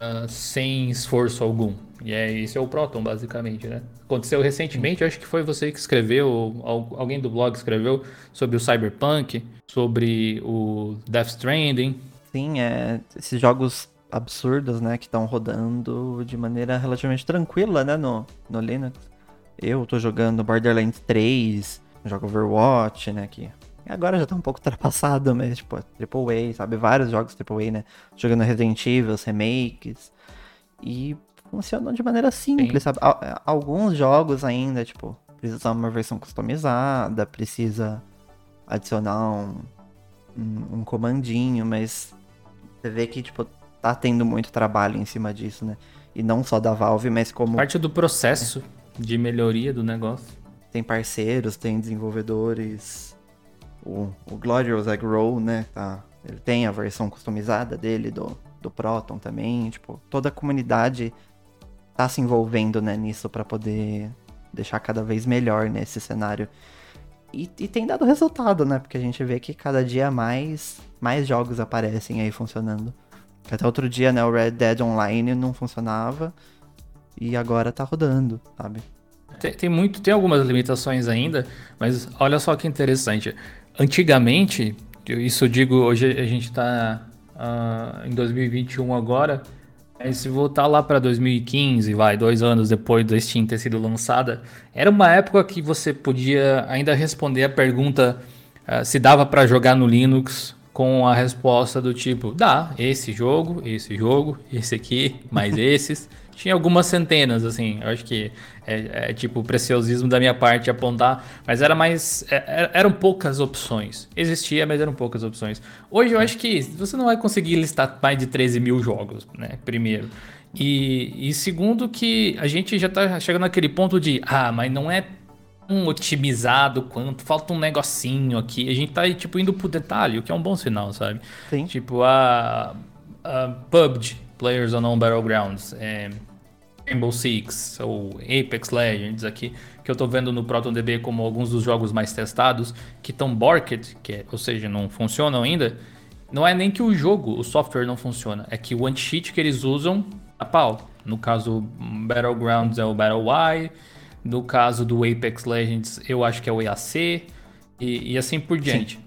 Speaker 2: uh, sem esforço algum. E é isso é o Proton, basicamente, né? Aconteceu recentemente, acho que foi você que escreveu, alguém do blog escreveu sobre o Cyberpunk, sobre o Death Stranding.
Speaker 1: Sim, é, esses jogos absurdos, né, que estão rodando de maneira relativamente tranquila, né, no, no Linux. Eu tô jogando Borderlands 3, jogo Overwatch, né, que Agora já tá um pouco ultrapassado, mas, tipo, Triple A, sabe? Vários jogos Triple A, né? Jogando Resident Evil, remakes. E funcionam de maneira simples, Sim. sabe? Alguns jogos ainda, tipo, precisa uma versão customizada, precisa adicionar um, um, um comandinho, mas você vê que, tipo, tá tendo muito trabalho em cima disso, né? E não só da Valve, mas como.
Speaker 2: Parte do processo é. de melhoria do negócio.
Speaker 1: Tem parceiros, tem desenvolvedores o, o Glorious Egg Roll, né? Tá, ele tem a versão customizada dele, do, do Proton também. Tipo, toda a comunidade tá se envolvendo né, nisso para poder deixar cada vez melhor nesse cenário. E, e, tem dado resultado, né? Porque a gente vê que cada dia mais, mais jogos aparecem aí funcionando. Até outro dia, né, o Red Dead Online não funcionava e agora tá rodando, sabe?
Speaker 2: Tem, tem, muito, tem algumas limitações ainda, mas olha só que interessante. Antigamente, isso eu digo, hoje a gente tá uh, em 2021 agora, mas se voltar lá para 2015, vai, dois anos depois da Steam ter sido lançada, era uma época que você podia ainda responder a pergunta uh, se dava para jogar no Linux com a resposta do tipo, dá, esse jogo, esse jogo, esse aqui, mais (laughs) esses. Tinha algumas centenas, assim, eu acho que é, é tipo preciosismo da minha parte apontar, mas era mais. É, é, eram poucas opções. Existia, mas eram poucas opções. Hoje eu acho que você não vai conseguir listar mais de 13 mil jogos, né? Primeiro. E, e segundo, que a gente já tá chegando naquele ponto de, ah, mas não é tão otimizado quanto, falta um negocinho aqui. A gente tá tipo indo pro detalhe, o que é um bom sinal, sabe?
Speaker 1: Sim.
Speaker 2: Tipo, a, a PUBG, Players Unknown Battlegrounds, é, Rainbow Six ou Apex Legends aqui, que eu estou vendo no ProtonDB como alguns dos jogos mais testados, que estão borked, que é, ou seja, não funcionam ainda, não é nem que o jogo, o software não funciona, é que o anti-cheat que eles usam a pau. No caso, Battlegrounds é o Battle Y, no caso do Apex Legends, eu acho que é o EAC, e, e assim por diante.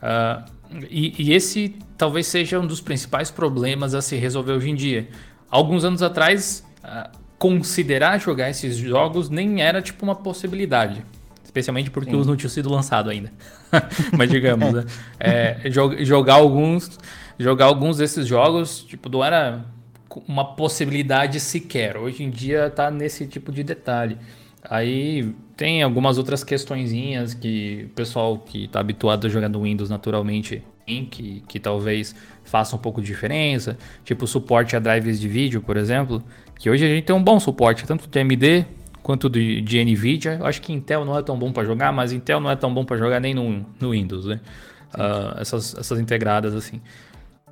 Speaker 2: Uh, e, e esse talvez seja um dos principais problemas a se resolver hoje em dia. Alguns anos atrás, uh, considerar jogar esses jogos nem era tipo uma possibilidade. Especialmente porque Sim. os não tinham sido lançados ainda. (laughs) Mas digamos, né? (laughs) é, jogar alguns. Jogar alguns desses jogos, tipo, não era uma possibilidade sequer. Hoje em dia tá nesse tipo de detalhe. Aí tem algumas outras questõezinhas que o pessoal que está habituado a jogar no Windows naturalmente tem, que, que talvez faça um pouco de diferença. Tipo suporte a drives de vídeo, por exemplo. Que hoje a gente tem um bom suporte, tanto de AMD quanto de, de NVIDIA. Eu acho que Intel não é tão bom para jogar, mas Intel não é tão bom para jogar nem no, no Windows, né? Uh, essas, essas integradas assim.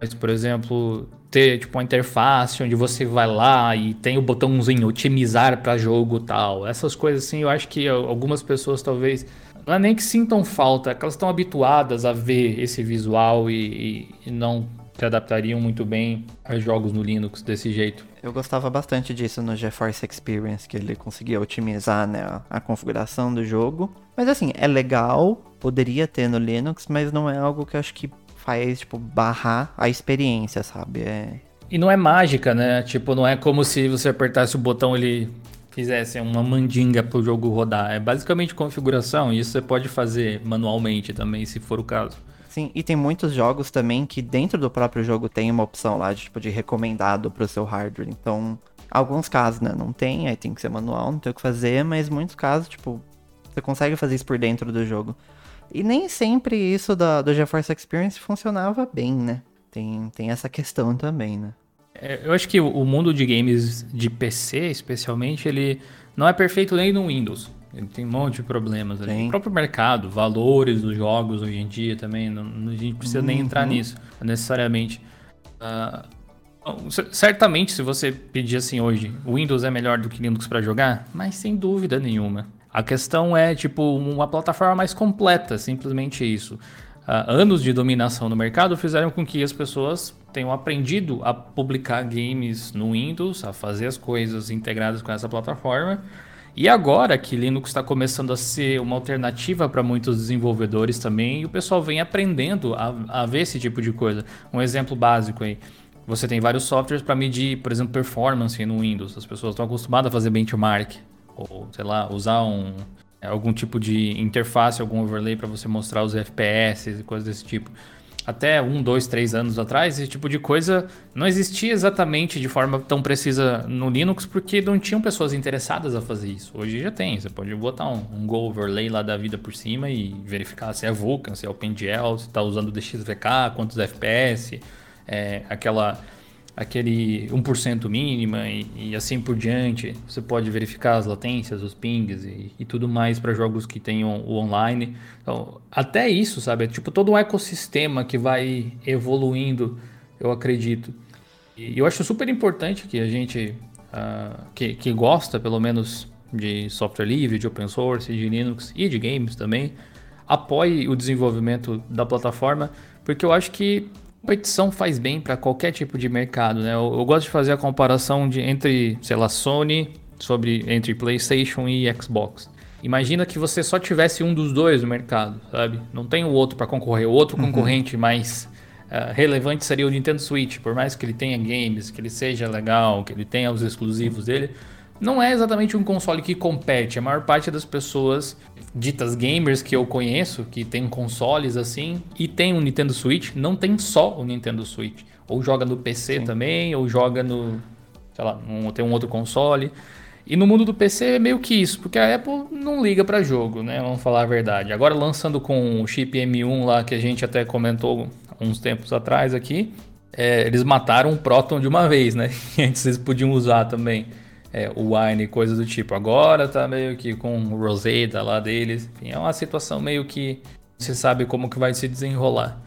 Speaker 2: Mas, por exemplo, ter tipo uma interface onde você vai lá e tem o botãozinho otimizar para jogo tal. Essas coisas assim, eu acho que algumas pessoas talvez não é nem que sintam falta, é que elas estão habituadas a ver esse visual e, e, e não se adaptariam muito bem a jogos no Linux desse jeito.
Speaker 1: Eu gostava bastante disso no GeForce Experience, que ele conseguia otimizar né, a configuração do jogo. Mas assim, é legal, poderia ter no Linux, mas não é algo que eu acho que faz, tipo, barrar a experiência, sabe? É...
Speaker 2: E não é mágica, né? Tipo, não é como se você apertasse o botão ele fizesse uma mandinga pro jogo rodar. É basicamente configuração, e isso você pode fazer manualmente também, se for o caso.
Speaker 1: Sim, e tem muitos jogos também que dentro do próprio jogo tem uma opção lá de tipo de recomendado pro seu hardware. Então, alguns casos, né, não tem, aí tem que ser manual, não tem o que fazer, mas muitos casos, tipo, você consegue fazer isso por dentro do jogo. E nem sempre isso da, do GeForce Experience funcionava bem, né? Tem, tem essa questão também, né?
Speaker 2: É, eu acho que o mundo de games de PC, especialmente, ele não é perfeito nem no Windows. Ele tem um monte de problemas ali. O próprio mercado, valores dos jogos hoje em dia também, não, a gente precisa uhum. nem entrar uhum. nisso, necessariamente. Uh, certamente, se você pedir assim hoje, Windows é melhor do que Linux para jogar, mas sem dúvida nenhuma. A questão é, tipo, uma plataforma mais completa, simplesmente isso. Uh, anos de dominação no mercado fizeram com que as pessoas tenham aprendido a publicar games no Windows, a fazer as coisas integradas com essa plataforma e agora que Linux está começando a ser uma alternativa para muitos desenvolvedores também, o pessoal vem aprendendo a, a ver esse tipo de coisa. Um exemplo básico aí. Você tem vários softwares para medir, por exemplo, performance no Windows. As pessoas estão acostumadas a fazer benchmark, ou sei lá, usar um, algum tipo de interface, algum overlay para você mostrar os FPS e coisas desse tipo até um, dois, três anos atrás, esse tipo de coisa não existia exatamente de forma tão precisa no Linux, porque não tinham pessoas interessadas a fazer isso. Hoje já tem, você pode botar um, um Go overlay lá da vida por cima e verificar se é Vulkan, se é OpenGL, se está usando DXVK, quantos FPS, é, aquela aquele 1% mínima e, e, assim por diante. Você pode verificar as latências, os pings e, e tudo mais para jogos que tenham o online. Então, até isso, sabe? É tipo todo um ecossistema que vai evoluindo, eu acredito. E eu acho super importante que a gente uh, que, que gosta, pelo menos, de software livre, de open source, de Linux e de games também, apoie o desenvolvimento da plataforma, porque eu acho que competição faz bem para qualquer tipo de mercado, né? Eu, eu, gosto de fazer a comparação de, entre, sei lá, Sony, sobre, entre PlayStation e Xbox. Imagina que você só tivesse um dos dois no mercado, sabe? Não tem o outro para concorrer. O outro uhum. concorrente mais uh, relevante seria o Nintendo Switch. Por mais que ele tenha games, que ele seja legal, que ele tenha os exclusivos dele, não é exatamente um console que compete. A maior parte das pessoas ditas gamers que eu conheço, que tem consoles assim, e tem um Nintendo Switch, não tem só o Nintendo Switch. Ou joga no PC Sim. também, ou joga no. sei lá, um, tem um outro console. E no mundo do PC é meio que isso, porque a Apple não liga para jogo, né? Vamos falar a verdade. Agora lançando com o chip M1 lá, que a gente até comentou uns tempos atrás aqui, é, eles mataram o Proton de uma vez, né? (laughs) Antes eles podiam usar também é, o Wine coisa do tipo. Agora tá meio que com o Rosetta lá deles. Enfim, é uma situação meio que você sabe como que vai se desenrolar.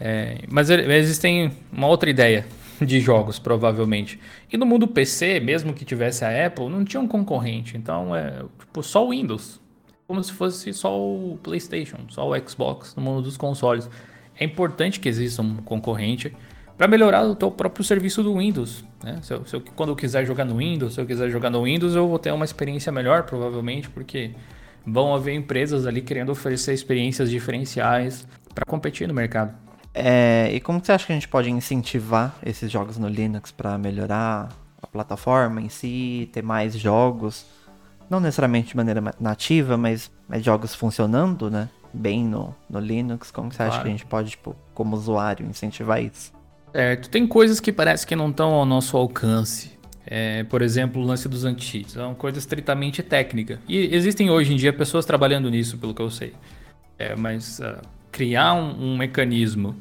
Speaker 2: É, mas existem uma outra ideia de jogos, provavelmente. E no mundo PC, mesmo que tivesse a Apple, não tinha um concorrente. Então é tipo só o Windows. Como se fosse só o PlayStation, só o Xbox no mundo dos consoles. É importante que exista um concorrente para melhorar o teu próprio serviço do Windows. Né? Se eu, se eu, quando eu quiser jogar no Windows, se eu quiser jogar no Windows, eu vou ter uma experiência melhor, provavelmente, porque vão haver empresas ali querendo oferecer experiências diferenciais para competir no mercado.
Speaker 1: É, e como você acha que a gente pode incentivar esses jogos no Linux para melhorar a plataforma em si, ter mais jogos, não necessariamente de maneira nativa, mas, mas jogos funcionando, né? Bem no, no Linux, como você claro. acha que a gente pode, tipo, como usuário, incentivar isso?
Speaker 2: Certo, tem coisas que parece que não estão ao nosso alcance. É, por exemplo, o lance dos anti-cheats. É uma coisa estritamente técnica. E existem hoje em dia pessoas trabalhando nisso, pelo que eu sei. É, mas uh, criar um, um mecanismo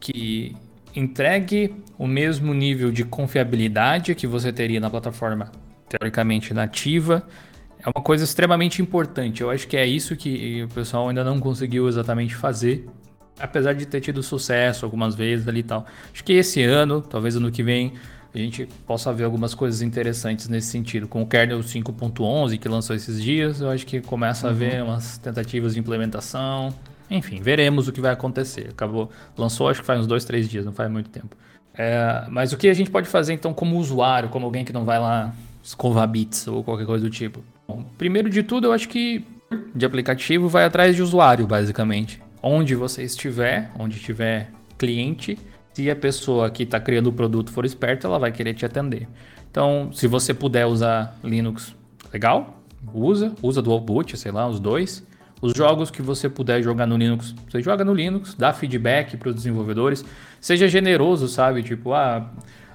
Speaker 2: que entregue o mesmo nível de confiabilidade que você teria na plataforma teoricamente nativa é uma coisa extremamente importante. Eu acho que é isso que o pessoal ainda não conseguiu exatamente fazer, apesar de ter tido sucesso algumas vezes ali e tal. Acho que esse ano, talvez ano que vem, a gente possa ver algumas coisas interessantes nesse sentido. Com o kernel 5.11 que lançou esses dias, eu acho que começa uhum. a ver umas tentativas de implementação. Enfim, veremos o que vai acontecer. Acabou, lançou acho que faz uns dois, três dias, não faz muito tempo. É, mas o que a gente pode fazer então como usuário, como alguém que não vai lá escovar bits ou qualquer coisa do tipo? Bom, primeiro de tudo, eu acho que de aplicativo vai atrás de usuário, basicamente. Onde você estiver, onde tiver cliente, se a pessoa que está criando o produto for esperta, ela vai querer te atender. Então, se você puder usar Linux, legal, usa, usa Dual Boot, sei lá, os dois. Os jogos que você puder jogar no Linux, você joga no Linux, dá feedback para os desenvolvedores. Seja generoso, sabe? Tipo, ah,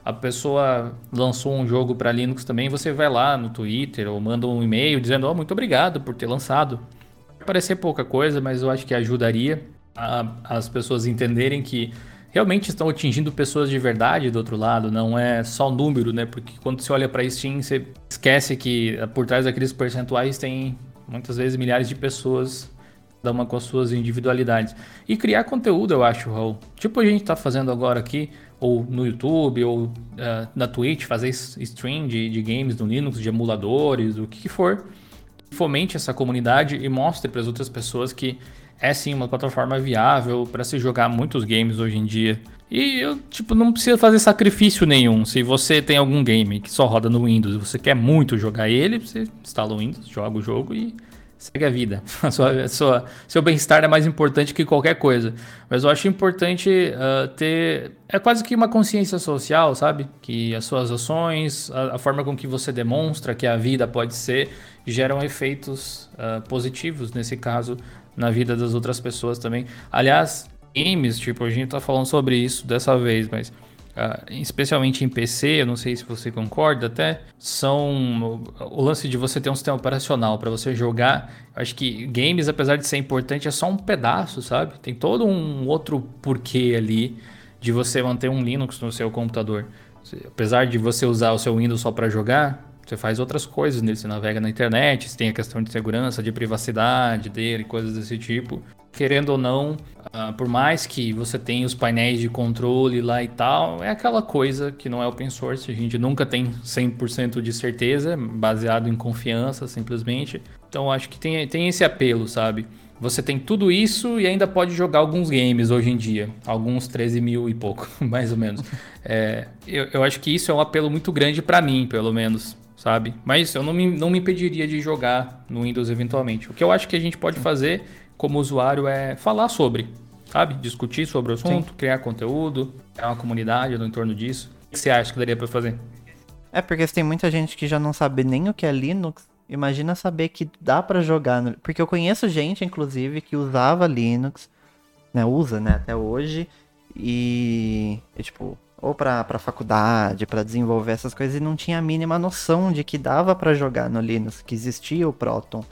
Speaker 2: a pessoa lançou um jogo para Linux também, você vai lá no Twitter ou manda um e-mail dizendo: oh, muito obrigado por ter lançado. Parecer pouca coisa, mas eu acho que ajudaria a, as pessoas entenderem que realmente estão atingindo pessoas de verdade do outro lado, não é só número, né? Porque quando você olha para Steam, você esquece que por trás daqueles percentuais tem muitas vezes milhares de pessoas, cada uma com as suas individualidades. E criar conteúdo, eu acho, Raul. Tipo a gente está fazendo agora aqui, ou no YouTube, ou uh, na Twitch, fazer stream de, de games do Linux, de emuladores, o que, que for. Fomente essa comunidade e mostre para as outras pessoas que é sim uma plataforma viável para se jogar muitos games hoje em dia. E eu, tipo, não precisa fazer sacrifício nenhum. Se você tem algum game que só roda no Windows e você quer muito jogar ele, você instala o Windows, joga o jogo e segue a vida. (laughs) A sua, a sua, seu bem-estar é mais importante que qualquer coisa. Mas eu acho importante uh, ter. É quase que uma consciência social, sabe? Que as suas ações, a, a, forma com que você demonstra que a vida pode ser, geram efeitos uh, positivos, nesse caso, na vida das outras pessoas também. Aliás, games, tipo, a gente tá falando sobre isso dessa vez, mas especialmente em PC, eu não sei se você concorda até, são o lance de você ter um sistema operacional para você jogar. Acho que games, apesar de ser importante, é só um pedaço, sabe? Tem todo um outro porquê ali de você manter um Linux no seu computador. Apesar de você usar o seu Windows só para jogar, você faz outras coisas nele, você navega na internet, você tem a questão de segurança, de privacidade dele, coisas desse tipo. Querendo ou não, uh, por mais que você tenha os painéis de controle lá e tal, é aquela coisa que não é open source, a gente nunca tem 100% de certeza, baseado em confiança simplesmente. Então acho que tem, tem esse apelo, sabe? você tem tudo isso e ainda pode jogar alguns games hoje em dia. Alguns 13 mil e pouco, (laughs) mais ou menos. É, eu, eu acho que isso é um apelo muito grande para mim, pelo menos, sabe? Mas eu não me, não me impediria de jogar no Windows eventualmente. O que eu acho que a gente pode fazer como usuário é falar sobre, sabe? Discutir sobre o assunto, Sim. criar conteúdo, criar uma comunidade no entorno disso. O que você acha que daria para fazer?
Speaker 1: É porque tem muita gente que já não sabe nem o que é Linux Imagina saber que dá para jogar. No... Porque eu conheço gente, inclusive, que usava Linux, né? Usa, né? Até hoje. E, e tipo, ou pra, pra faculdade, para desenvolver essas coisas, e não tinha a mínima noção de que dava para jogar no Linux, que existia o Proton.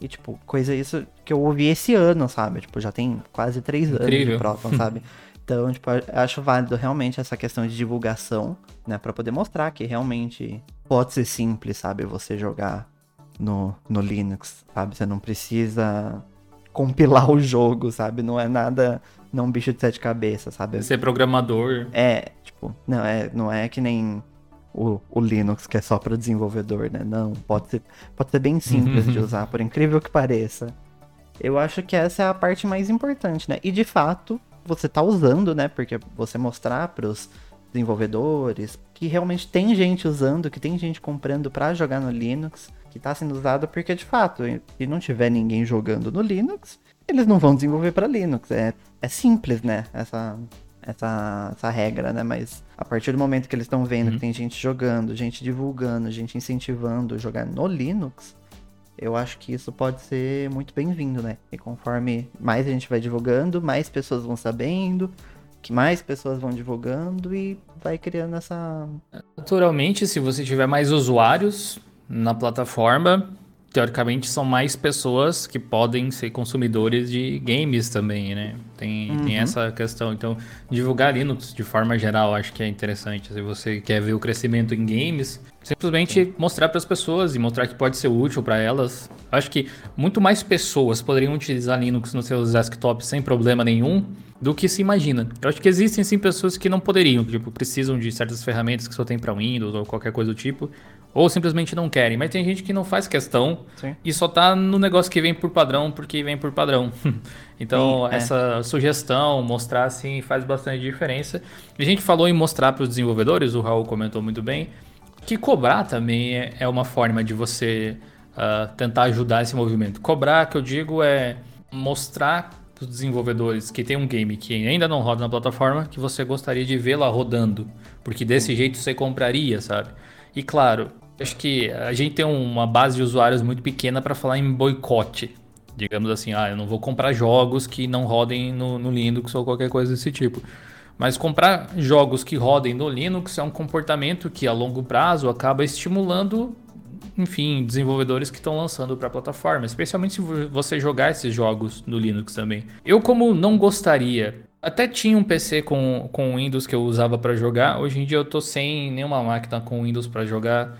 Speaker 1: E, tipo, coisa isso que eu ouvi esse ano, sabe? Tipo, já tem quase três anos Incrível. de Proton, (laughs) sabe? Então, tipo, acho válido realmente essa questão de divulgação, né? para poder mostrar que realmente pode ser simples, sabe? Você jogar no, no Linux, sabe? Você não precisa compilar o jogo, sabe? Não é nada, não é um bicho de sete cabeças, sabe?
Speaker 2: Ser programador.
Speaker 1: É, tipo, não é, não é que nem o, o Linux que é só para desenvolvedor, né? Não, pode ser, pode ser bem simples de usar, por incrível que pareça. Eu acho que essa é a parte mais importante, né? E de fato, você tá usando, né? Porque você mostrar para os desenvolvedores que realmente tem gente usando, que tem gente comprando para jogar no Linux que está sendo usado porque, de fato, se não tiver ninguém jogando no Linux, eles não vão desenvolver para Linux. É, é simples, né? Essa, essa, essa regra, né? Mas a partir do momento que eles estão vendo uhum. que tem gente jogando, gente divulgando, gente incentivando jogar no Linux, eu acho que isso pode ser muito bem-vindo, né? E conforme mais a gente vai divulgando, mais pessoas vão sabendo, que mais pessoas vão divulgando e vai criando essa.
Speaker 2: Naturalmente, se você tiver mais usuários, na plataforma, teoricamente são mais pessoas que podem ser consumidores de games também, né? Tem, uhum. tem essa questão. Então, divulgar Linux de forma geral acho que é interessante. Se você quer ver o crescimento em games, simplesmente Sim. mostrar para as pessoas e mostrar que pode ser útil para elas. Acho que muito mais pessoas poderiam utilizar Linux nos seus desktops sem problema nenhum do que se imagina. Eu acho que existem sim pessoas que não poderiam, tipo, precisam de certas ferramentas que só tem para Windows ou qualquer coisa do tipo, ou simplesmente não querem. Mas tem gente que não faz questão sim. e só tá no negócio que vem por padrão porque vem por padrão. (laughs) então, sim, é. essa sugestão, mostrar assim, faz bastante diferença. A gente falou em mostrar para os desenvolvedores, o Raul comentou muito bem, que cobrar também é, é uma forma de você uh, tentar ajudar esse movimento. Cobrar, que eu digo, é mostrar os desenvolvedores que tem um game que ainda não roda na plataforma que você gostaria de vê-la rodando, porque desse jeito você compraria, sabe? E claro, acho que a gente tem uma base de usuários muito pequena para falar em boicote. Digamos assim, ah, eu não vou comprar jogos que não rodem no, no Linux ou qualquer coisa desse tipo. Mas comprar jogos que rodem no Linux é um comportamento que a longo prazo acaba estimulando enfim, desenvolvedores que estão lançando para a plataforma, especialmente se você jogar esses jogos no Linux também. Eu, como não gostaria, até tinha um PC com, com Windows que eu usava para jogar, hoje em dia eu tô sem nenhuma máquina com Windows para jogar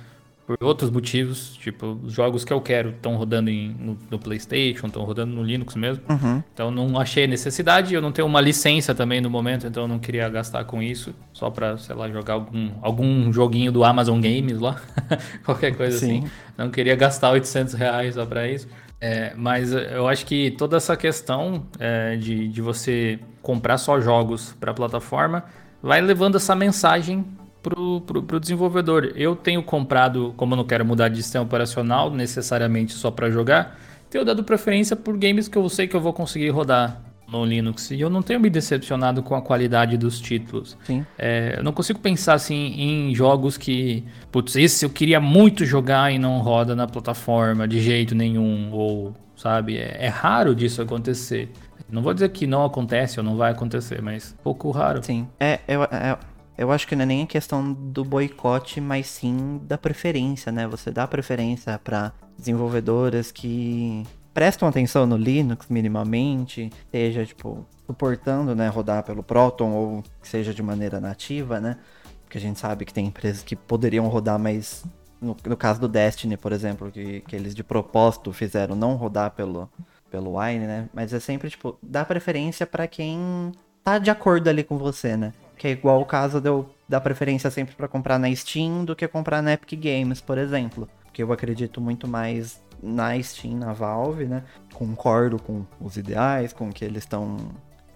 Speaker 2: por outros motivos, tipo, os jogos que eu quero estão rodando em, no, no, PlayStation, estão rodando no Linux mesmo. Uhum. Então não achei necessidade, eu não tenho uma licença também no momento, então eu não queria gastar com isso, só para, sei lá, jogar algum, algum joguinho do Amazon Games lá, (laughs) qualquer coisa Sim. assim. Não queria gastar 800 reais só para isso. É, mas eu acho que toda essa questão é, de, de você comprar só jogos para a plataforma vai levando essa mensagem pro, pro, pro desenvolvedor. Eu tenho comprado, como eu não quero mudar de sistema operacional necessariamente só para jogar, tenho dado preferência por games que eu sei que eu vou conseguir rodar no Linux. E eu não tenho me decepcionado com a qualidade dos títulos. Sim. É, eu não consigo pensar assim em jogos que, putz, esse eu queria muito jogar e não roda na plataforma de jeito nenhum. Ou, sabe, é, é raro disso acontecer. Não vou dizer que não acontece ou não vai acontecer, mas pouco raro.
Speaker 1: Sim. É, eu, é, eu acho que não é nem a questão do boicote, mas sim da preferência, né? Você dá preferência para desenvolvedoras que prestam atenção no Linux minimamente, seja tipo suportando, né, rodar pelo Proton ou seja de maneira nativa, né? Porque a gente sabe que tem empresas que poderiam rodar, mas no, no caso do Destiny, por exemplo, que, que eles de propósito fizeram não rodar pelo pelo Wine, né? Mas é sempre tipo dar preferência para quem tá de acordo ali com você, né? Que é igual o caso de eu dar preferência sempre para comprar na Steam do que comprar na Epic Games, por exemplo. porque eu acredito muito mais na Steam, na Valve, né? Concordo com os ideais, com o que eles estão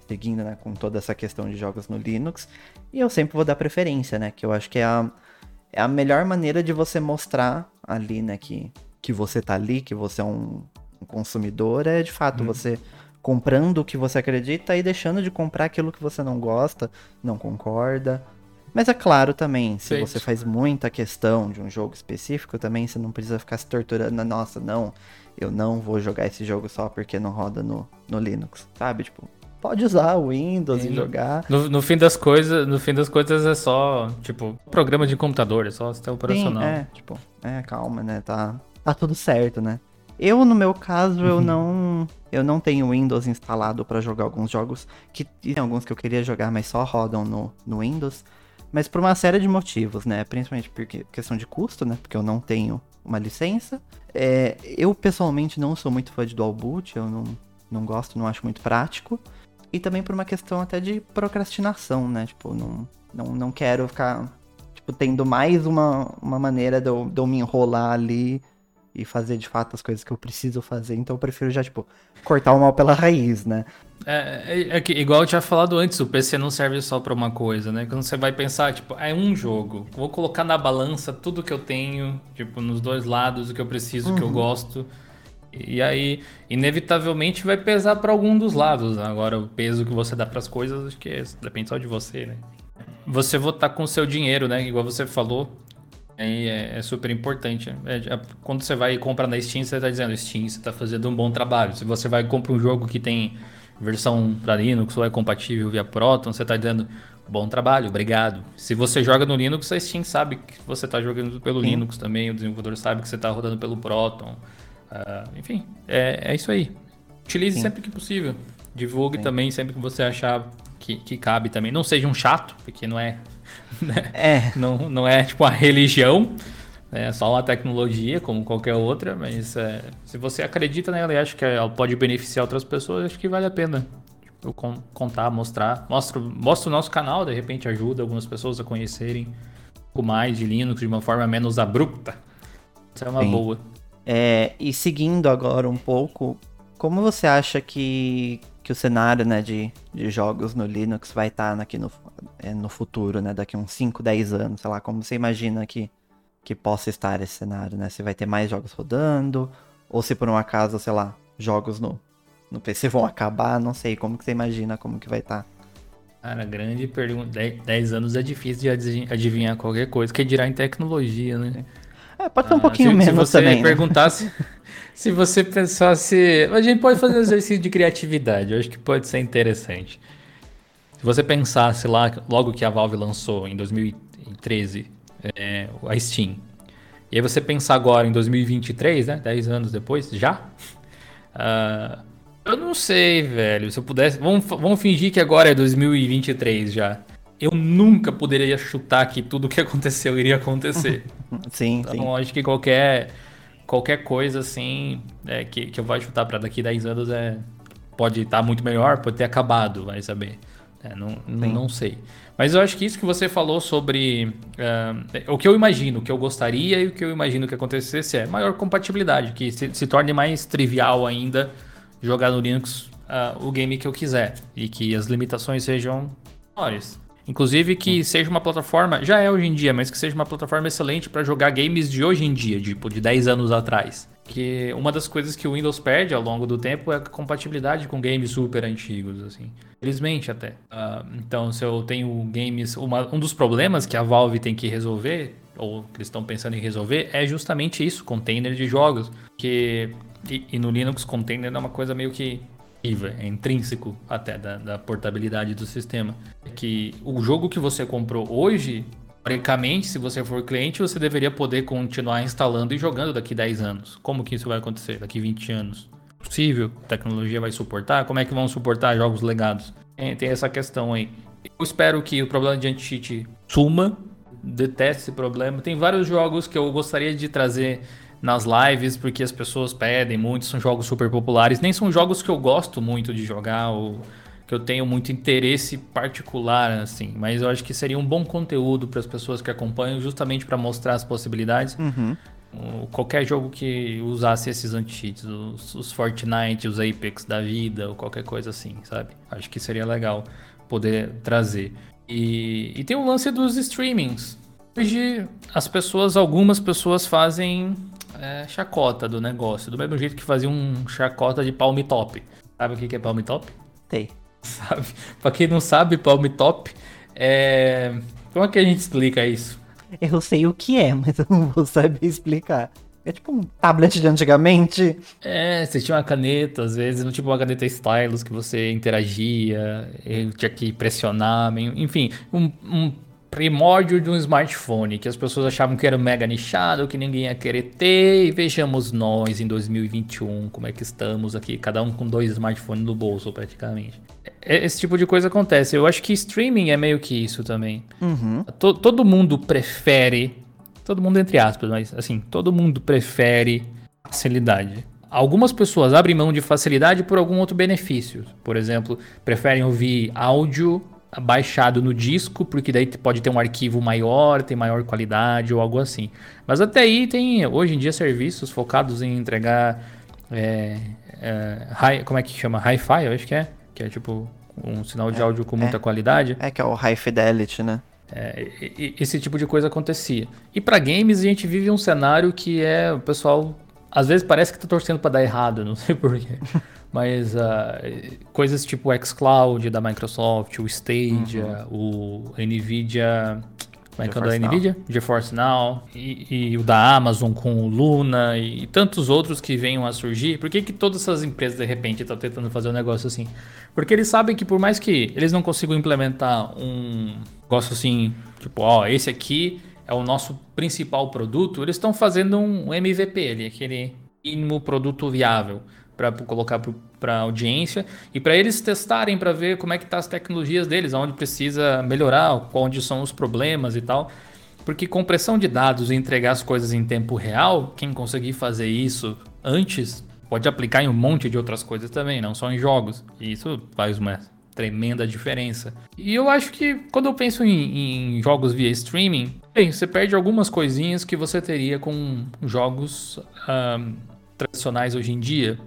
Speaker 1: seguindo, né? Com toda essa questão de jogos no Linux. E eu sempre vou dar preferência, né? Que eu acho que é a, é a melhor maneira de você mostrar ali, né? Que, que você tá ali, que você é um, um consumidor, é de fato hum. você comprando o que você acredita e deixando de comprar aquilo que você não gosta, não concorda. Mas é claro também, se você faz muita questão de um jogo específico, também você não precisa ficar se torturando. Nossa, não, eu não vou jogar esse jogo só porque não roda no, no Linux, sabe? Tipo, pode usar o Windows e, e jogar.
Speaker 2: No, no, fim das coisas, no fim das coisas é só, tipo, programa de computador, é só sistema operacional.
Speaker 1: Sim, é, tipo, é, calma, né? Tá, tá tudo certo, né? Eu, no meu caso, eu uhum. não eu não tenho Windows instalado para jogar alguns jogos que tem alguns que eu queria jogar, mas só rodam no, no Windows. Mas por uma série de motivos, né? Principalmente porque questão de custo, né? Porque eu não tenho uma licença. É, eu pessoalmente não sou muito fã de dual boot, eu não, não gosto, não acho muito prático. E também por uma questão até de procrastinação, né? Tipo, não, não, não quero ficar tipo, tendo mais uma, uma maneira de eu, de eu me enrolar ali e fazer de fato as coisas que eu preciso fazer. Então eu prefiro já, tipo, cortar o mal pela raiz, né?
Speaker 2: É, é, é que, igual eu tinha falado antes, o PC não serve só para uma coisa, né? Quando você vai pensar, tipo, é um jogo. Vou colocar na balança tudo que eu tenho, tipo, nos dois lados, o que eu preciso, o uhum. que eu uhum. gosto. E aí, inevitavelmente, vai pesar para algum dos lados. Né? Agora, o peso que você dá para as coisas, acho que é, depende só de você, né? Você votar com o seu dinheiro, né? Igual você falou, é, é, super importante. É, é, quando você vai comprar na Steam, você está dizendo, Steam, você está fazendo um bom trabalho. Se você vai comprar um jogo que tem versão para Linux ou é compatível via Proton, você está dizendo, bom trabalho, obrigado. Se você joga no Linux, a Steam sabe que você está jogando pelo Sim. Linux também, o desenvolvedor sabe que você está rodando pelo Proton. Uh, enfim, é, é isso aí. Utilize Sim. sempre que possível. Divulgue Sim. também sempre que você achar que, que cabe também. Não seja um chato, porque não é né? É. Não, não é tipo a religião, né? é só uma tecnologia como qualquer outra, mas é, se você acredita nela e acha que ela pode beneficiar outras pessoas, acho que vale a pena tipo, contar, mostrar. Mostra, mostra o nosso canal, de repente ajuda algumas pessoas a conhecerem um pouco mais de Linux de uma forma menos abrupta. Isso é uma Sim. boa.
Speaker 1: É, e seguindo agora um pouco, como você acha que, que o cenário né, de, de jogos no Linux vai estar tá aqui no, é, no futuro, né? Daqui uns 5, 10 anos, sei lá, como você imagina que, que possa estar esse cenário, né? Se vai ter mais jogos rodando, ou se por um acaso, sei lá, jogos no, no PC vão acabar, não sei, como que você imagina como que vai estar. Tá.
Speaker 2: Cara, grande pergunta. 10 anos é difícil de adivinhar qualquer coisa, que dirá em tecnologia, né?
Speaker 1: É, pode ser um ah, pouquinho se, menos se você também.
Speaker 2: Né? perguntasse, né? (laughs) se você pensasse, a gente pode fazer um exercício de criatividade. Eu acho que pode ser interessante. Se você pensasse lá, logo que a Valve lançou em 2013 é, a Steam, e aí você pensar agora em 2023, né? 10 anos depois, já? Uh, eu não sei, velho. Se eu pudesse. Vamos, vamos fingir que agora é 2023 já. Eu nunca poderia chutar que tudo o que (laughs) aconteceu iria acontecer. (laughs)
Speaker 1: sim,
Speaker 2: então,
Speaker 1: sim.
Speaker 2: acho que qualquer, qualquer coisa assim é, que, que eu vou chutar para daqui 10 anos é, pode estar tá muito melhor, pode ter acabado, vai saber. É, não, não sei. Mas eu acho que isso que você falou sobre uh, o que eu imagino, o que eu gostaria e o que eu imagino que acontecesse é maior compatibilidade, que se, se torne mais trivial ainda jogar no Linux uh, o game que eu quiser e que as limitações sejam menores. Inclusive que seja uma plataforma, já é hoje em dia, mas que seja uma plataforma excelente para jogar games de hoje em dia, tipo de 10 anos atrás. Que uma das coisas que o Windows perde ao longo do tempo é a compatibilidade com games super antigos, assim. Felizmente até. Uh, então, se eu tenho games. Uma, um dos problemas que a Valve tem que resolver, ou que eles estão pensando em resolver, é justamente isso: container de jogos. Que, e, e no Linux, container é uma coisa meio que é intrínseco até da, da, portabilidade do sistema. É que o jogo que você comprou hoje, teoricamente, se você for cliente, você deveria poder continuar instalando e jogando daqui 10 anos. Como que isso vai acontecer daqui 20 anos? possível, a tecnologia vai suportar, como é que vão suportar jogos legados? Tem, tem essa questão aí. Eu espero que o problema de anti-cheat suma, deteste esse problema. Tem vários jogos que eu gostaria de trazer nas lives, porque as pessoas pedem muito, são jogos super populares. Nem são jogos que eu gosto muito de jogar ou que eu tenho muito interesse particular, assim. Mas eu acho que seria um bom conteúdo para as pessoas que acompanham, justamente para mostrar as possibilidades.
Speaker 1: Uhum.
Speaker 2: qualquer jogo que usasse esses anti-cheats, os, os, Fortnite, os Apex da vida, ou qualquer coisa assim, sabe? Acho que seria legal poder trazer. E, e tem o lance dos streamings. Hoje, as pessoas, algumas pessoas fazem é, chacota do negócio, do mesmo jeito que faziam um chacota de palm top. Sabe o que é palm top?
Speaker 1: Tem. (laughs)
Speaker 2: Sabe? Pra quem não sabe, palm top é. Como é que a gente explica isso?
Speaker 1: Eu sei o que é, mas eu não vou saber explicar. É tipo um tablet de antigamente.
Speaker 2: É, você tinha uma caneta, às vezes, tipo uma caneta stylus que você interagia, tinha que pressionar, enfim, um, um primórdio de um smartphone que as pessoas achavam que era mega nichado, que ninguém ia querer ter, e vejamos nós em 2021 como é que estamos aqui, cada um com dois smartphones no bolso praticamente. Esse tipo de coisa acontece. Eu acho que streaming é meio que isso também.
Speaker 1: Uhum.
Speaker 2: todo mundo prefere, todo mundo entre aspas, mas assim, todo mundo prefere facilidade. Algumas pessoas abrem mão de facilidade por algum outro benefício. Por exemplo, preferem ouvir áudio baixado no disco, porque daí pode ter um arquivo maior, tem maior qualidade ou algo assim. Mas até aí tem, hoje em dia, serviços focados em entregar. É, é, high, como é que chama? Hi-Fi, eu acho que é. Que é tipo um sinal de é, áudio com muita
Speaker 1: é.
Speaker 2: qualidade.
Speaker 1: É que é o High Fidelity, né?
Speaker 2: É, esse tipo de coisa acontecia. E para games a gente vive um cenário que é o pessoal às vezes parece que tá torcendo para dar errado, (laughs) não sei porquê. Mas uh, coisas tipo o xCloud da Microsoft, o Stadia, uhum. o Nvidia. Como é que é o da Nvidia? GeForce Now. E, e, o da Amazon com o Luna e, e, tantos outros que venham a surgir. Por que, que todas essas empresas de repente estão tentando fazer um negócio assim? Porque eles sabem que por mais que eles não consigam implementar um negócio assim, tipo, ó, esse aqui é o nosso principal produto, eles estão fazendo um MVP ali, aquele mínimo produto viável para colocar para a audiência e para eles testarem para ver como é que tá as tecnologias deles, onde precisa melhorar, onde são os problemas e tal. Porque com pressão de dados e entregar as coisas em tempo real, quem conseguir fazer isso antes pode aplicar em um monte de outras coisas também, não só em jogos. E isso faz uma tremenda diferença. E eu acho que quando eu penso em, em jogos via streaming, bem, você perde algumas coisinhas que você teria com jogos um, tradicionais hoje em dia.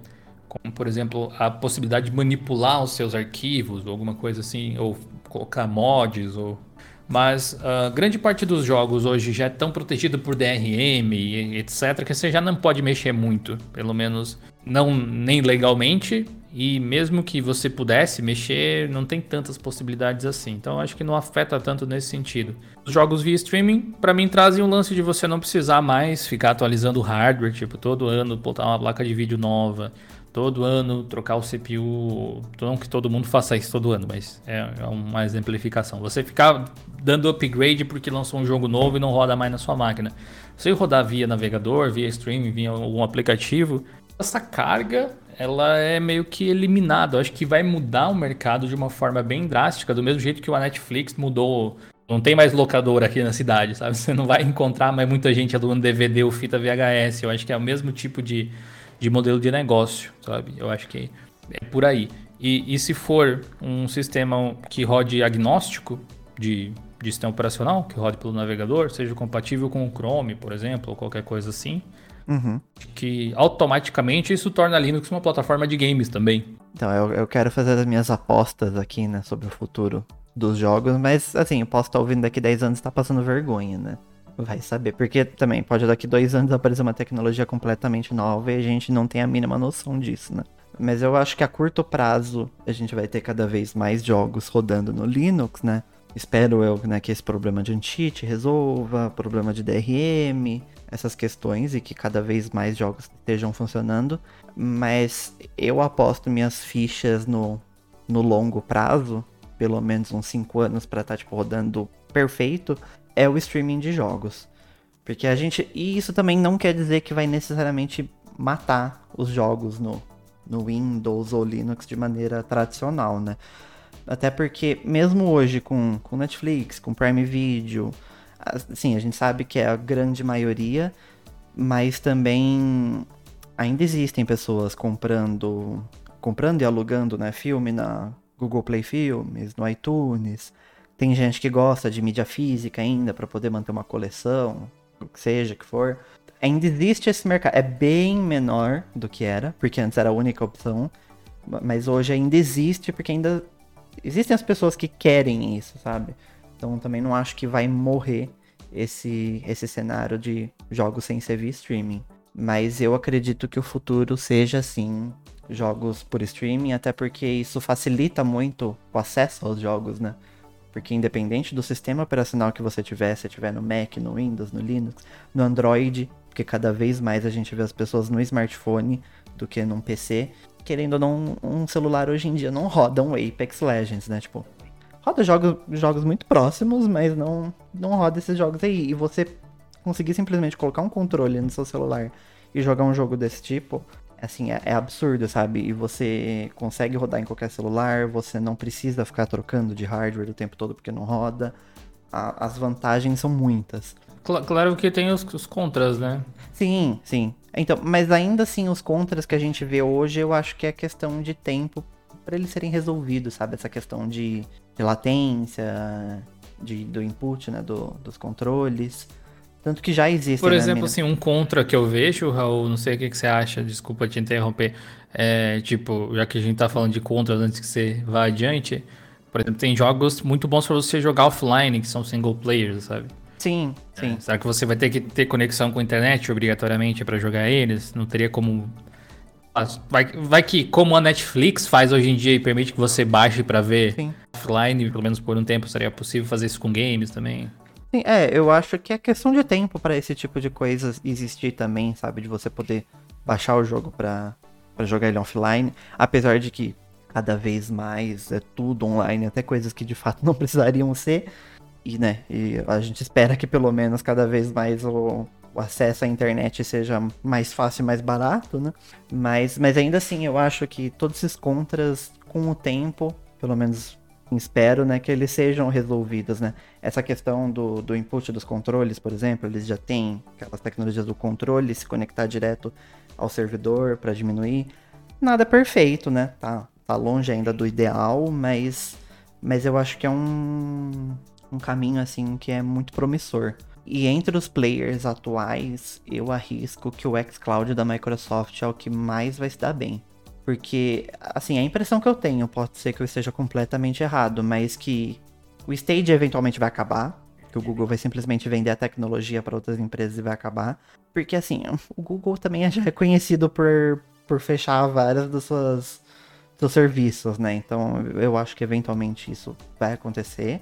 Speaker 2: Como, por exemplo, a possibilidade de manipular os seus arquivos, ou alguma coisa assim, ou colocar mods, ou mas uh, grande parte dos jogos hoje já estão protegidos por DRM e etc, que você já não pode mexer muito, pelo menos não nem legalmente e mesmo que você pudesse mexer, não tem tantas possibilidades assim. Então acho que não afeta tanto nesse sentido. Os jogos via streaming, para mim, trazem um lance de você não precisar mais ficar atualizando o hardware, tipo, todo ano botar uma placa de vídeo nova, todo ano trocar o CPU. Não que todo mundo faça isso todo ano, mas é, é uma exemplificação. Você ficar dando upgrade porque lançou um jogo novo e não roda mais na sua máquina. Você rodar via navegador, via streaming, via algum aplicativo, essa carga ela é meio que eliminada. Eu acho que vai mudar o mercado de uma forma bem drástica, do mesmo jeito que a Netflix mudou. Não tem mais locadora aqui na cidade, sabe? (laughs) Você não vai encontrar mais muita gente alugando DVD ou fita VHS. Eu acho que é o mesmo tipo de, de modelo de negócio, sabe? Eu acho que é por aí. E, e se for um sistema que rode agnóstico de, de sistema operacional, que rode pelo navegador, seja compatível com o Chrome, por exemplo, ou qualquer coisa assim,
Speaker 1: Uhum.
Speaker 2: Que automaticamente isso torna a Linux uma plataforma de games também.
Speaker 1: Então, eu, eu quero fazer as minhas apostas aqui, né, sobre o futuro dos jogos, mas assim, eu posso estar ouvindo daqui 10 anos e estar tá passando vergonha, né? Vai saber, porque também pode daqui dois anos aparecer uma tecnologia completamente nova e a gente não tem a mínima noção disso, né? Mas eu acho que a curto prazo a gente vai ter cada vez mais jogos rodando no Linux, né? Espero eu né, que esse problema de anti-cheat resolva, problema de DRM, essas questões e que cada vez mais jogos estejam funcionando, mas eu aposto minhas fichas no, no longo prazo, pelo menos uns 5 anos para estar tá, tipo, rodando perfeito, é o streaming de jogos. Porque a gente. E isso também não quer dizer que vai necessariamente matar os jogos no, no Windows ou Linux de maneira tradicional, né? Até porque, mesmo hoje com, com Netflix, com Prime Video, Sim, a gente sabe que é a grande maioria, mas também ainda existem pessoas comprando, comprando e alugando, né, filme na Google Play Filmes, no iTunes. Tem gente que gosta de mídia física ainda para poder manter uma coleção, o que seja que for. ainda existe esse mercado. É bem menor do que era, porque antes era a única opção. Mas hoje ainda existe, porque ainda existem as pessoas que querem isso, sabe? Então também não acho que vai morrer esse, esse cenário de jogos sem ser via streaming. Mas eu acredito que o futuro seja assim, jogos por streaming, até porque isso facilita muito o acesso aos jogos, né? Porque independente do sistema operacional que você tiver, se tiver no Mac, no Windows, no Linux, no Android, porque cada vez mais a gente vê as pessoas no smartphone do que num PC, querendo ou não, um celular hoje em dia não roda um Apex Legends, né? Tipo, roda jogos, jogos muito próximos, mas não, não roda esses jogos aí. E você conseguir simplesmente colocar um controle no seu celular e jogar um jogo desse tipo, assim, é, é, absurdo, sabe? E você consegue rodar em qualquer celular, você não precisa ficar trocando de hardware o tempo todo porque não roda. A, as vantagens são muitas.
Speaker 2: Claro que tem os, os, contras, né?
Speaker 1: Sim, sim. Então, mas ainda assim, os contras que a gente vê hoje, eu acho que é questão de tempo para eles serem resolvidos, sabe? Essa questão de, de latência, de, do input, né? Do, dos controles. Tanto que já existe.
Speaker 2: Por né, exemplo, assim, um contra que eu vejo, Raul, não sei o que, que você acha, desculpa te interromper. É, tipo, já que a gente tá falando de contras antes que você vá adiante, por exemplo, tem jogos muito bons para você jogar offline, que são single players, sabe?
Speaker 1: Sim, sim.
Speaker 2: É, será que você vai ter que ter conexão com a internet obrigatoriamente para jogar eles? Não teria como. Vai, vai que, como a Netflix faz hoje em dia e permite que você baixe para ver sim. offline, pelo menos por um tempo, seria possível fazer isso com games também?
Speaker 1: É, eu acho que é questão de tempo para esse tipo de coisa existir também, sabe? De você poder baixar o jogo para jogar ele offline. Apesar de que cada vez mais é tudo online, até coisas que de fato (laughs) não precisariam ser. E, né, e a gente espera que pelo menos cada vez mais o, o acesso à internet seja mais fácil e mais barato, né? Mas, mas ainda assim, eu acho que todos esses contras, com o tempo, pelo menos espero, né, que eles sejam resolvidos, né? Essa questão do, do input dos controles, por exemplo, eles já têm aquelas tecnologias do controle, se conectar direto ao servidor para diminuir. Nada perfeito, né? Tá, tá longe ainda do ideal, mas, mas eu acho que é um, um caminho, assim, que é muito promissor. E entre os players atuais, eu arrisco que o xCloud da Microsoft é o que mais vai se dar bem. Porque, assim, a impressão que eu tenho, pode ser que eu esteja completamente errado, mas que o Stage eventualmente vai acabar. Que o Google vai simplesmente vender a tecnologia para outras empresas e vai acabar. Porque, assim, o Google também já é conhecido por, por fechar várias das suas dos serviços, né? Então, eu acho que eventualmente isso vai acontecer.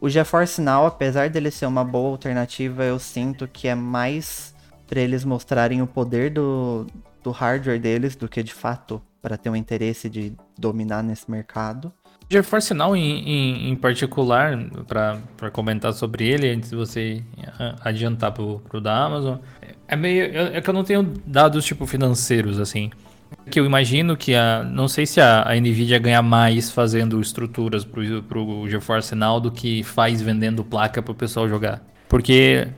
Speaker 1: O GeForce Now, apesar dele ser uma boa alternativa, eu sinto que é mais para eles mostrarem o poder do, do hardware deles do que de fato para ter um interesse de dominar nesse mercado.
Speaker 2: GeForce Now em, em, em particular, para comentar sobre ele, antes de você adiantar pro, pro da Amazon, é meio. É que eu não tenho dados tipo financeiros, assim. Que eu imagino que a. Não sei se a, a Nvidia ganha mais fazendo estruturas pro, pro GeForce Now do que faz vendendo placa pro pessoal jogar. Porque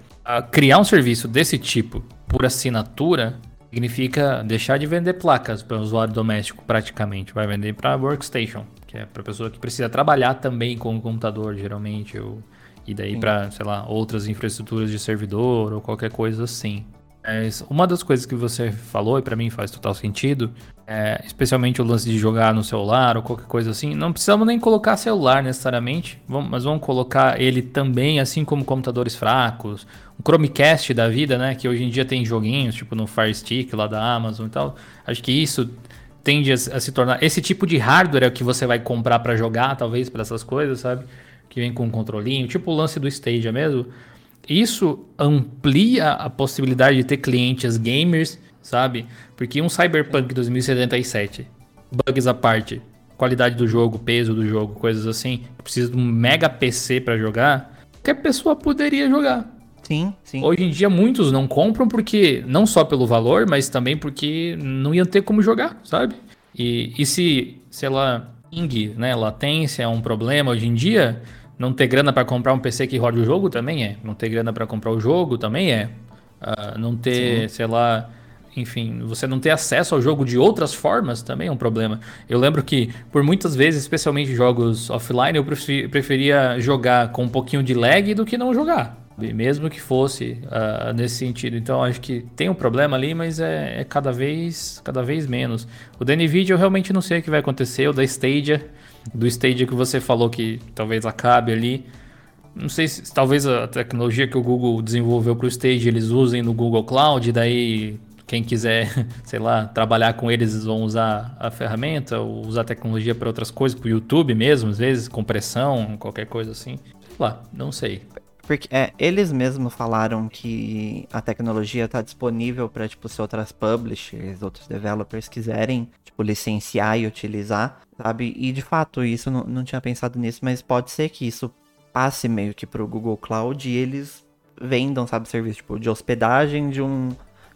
Speaker 2: criar um serviço desse tipo por assinatura significa deixar de vender placas para o usuário doméstico, praticamente. Vai vender para workstation, que é para pessoa que precisa trabalhar também com o computador, geralmente, ou, e daí para, sei lá, outras infraestruturas de servidor ou qualquer coisa assim. Mas uma das coisas que você falou, e para mim faz total sentido, é, especialmente o lance de jogar no celular ou qualquer coisa assim, não precisamos nem colocar celular necessariamente, vamos, mas vamos colocar ele também, assim como computadores fracos, um Chromecast da vida, né? Que hoje em dia tem joguinhos, tipo no Fire Stick lá da Amazon e tal. Acho que isso tende a, a se tornar. Esse tipo de hardware é o que você vai comprar para jogar, talvez, para essas coisas, sabe? Que vem com um controlinho, tipo o lance do Stadia mesmo isso amplia a possibilidade de ter clientes gamers, sabe? Porque um Cyberpunk 2077, bugs à parte, qualidade do jogo, peso do jogo, coisas assim, precisa de um mega PC para jogar, qualquer pessoa poderia jogar.
Speaker 1: Sim, sim.
Speaker 2: Hoje em dia muitos não compram porque não só pelo valor, mas também porque não iam ter como jogar, sabe? E, e se, sei lá, ping, né, latência é um problema hoje em dia, não ter grana para comprar um PC que rode o jogo também é. Não ter grana para comprar o jogo também é. Uh, não ter, Sim. sei lá, enfim, você não ter acesso ao jogo de outras formas também é um problema. Eu lembro que por muitas vezes, especialmente jogos offline, eu preferia jogar com um pouquinho de lag do que não jogar. mesmo que fosse uh, nesse sentido. Então acho que tem um problema ali, mas é, é, cada vez cada vez menos. O da Nvidia eu realmente não sei o que vai acontecer. O da Stadia, do Stadia que você falou que talvez acabe ali. Não sei se talvez a tecnologia que o Google desenvolveu para o Stadia eles usem no Google Cloud, daí quem quiser, (laughs) sei lá, trabalhar com eles vão usar a ferramenta, ou usar a tecnologia para outras coisas, para o YouTube mesmo, às vezes, compressão, qualquer coisa assim. Sei lá, não sei.
Speaker 1: Porque é, eles mesmos falaram que a tecnologia está disponível para tipo se outras publishers, outros developers quiserem tipo licenciar e utilizar, sabe? E de fato isso não, não tinha pensado nisso, mas pode ser que isso passe meio que para o Google Cloud e eles vendam, sabe, serviço tipo de hospedagem de um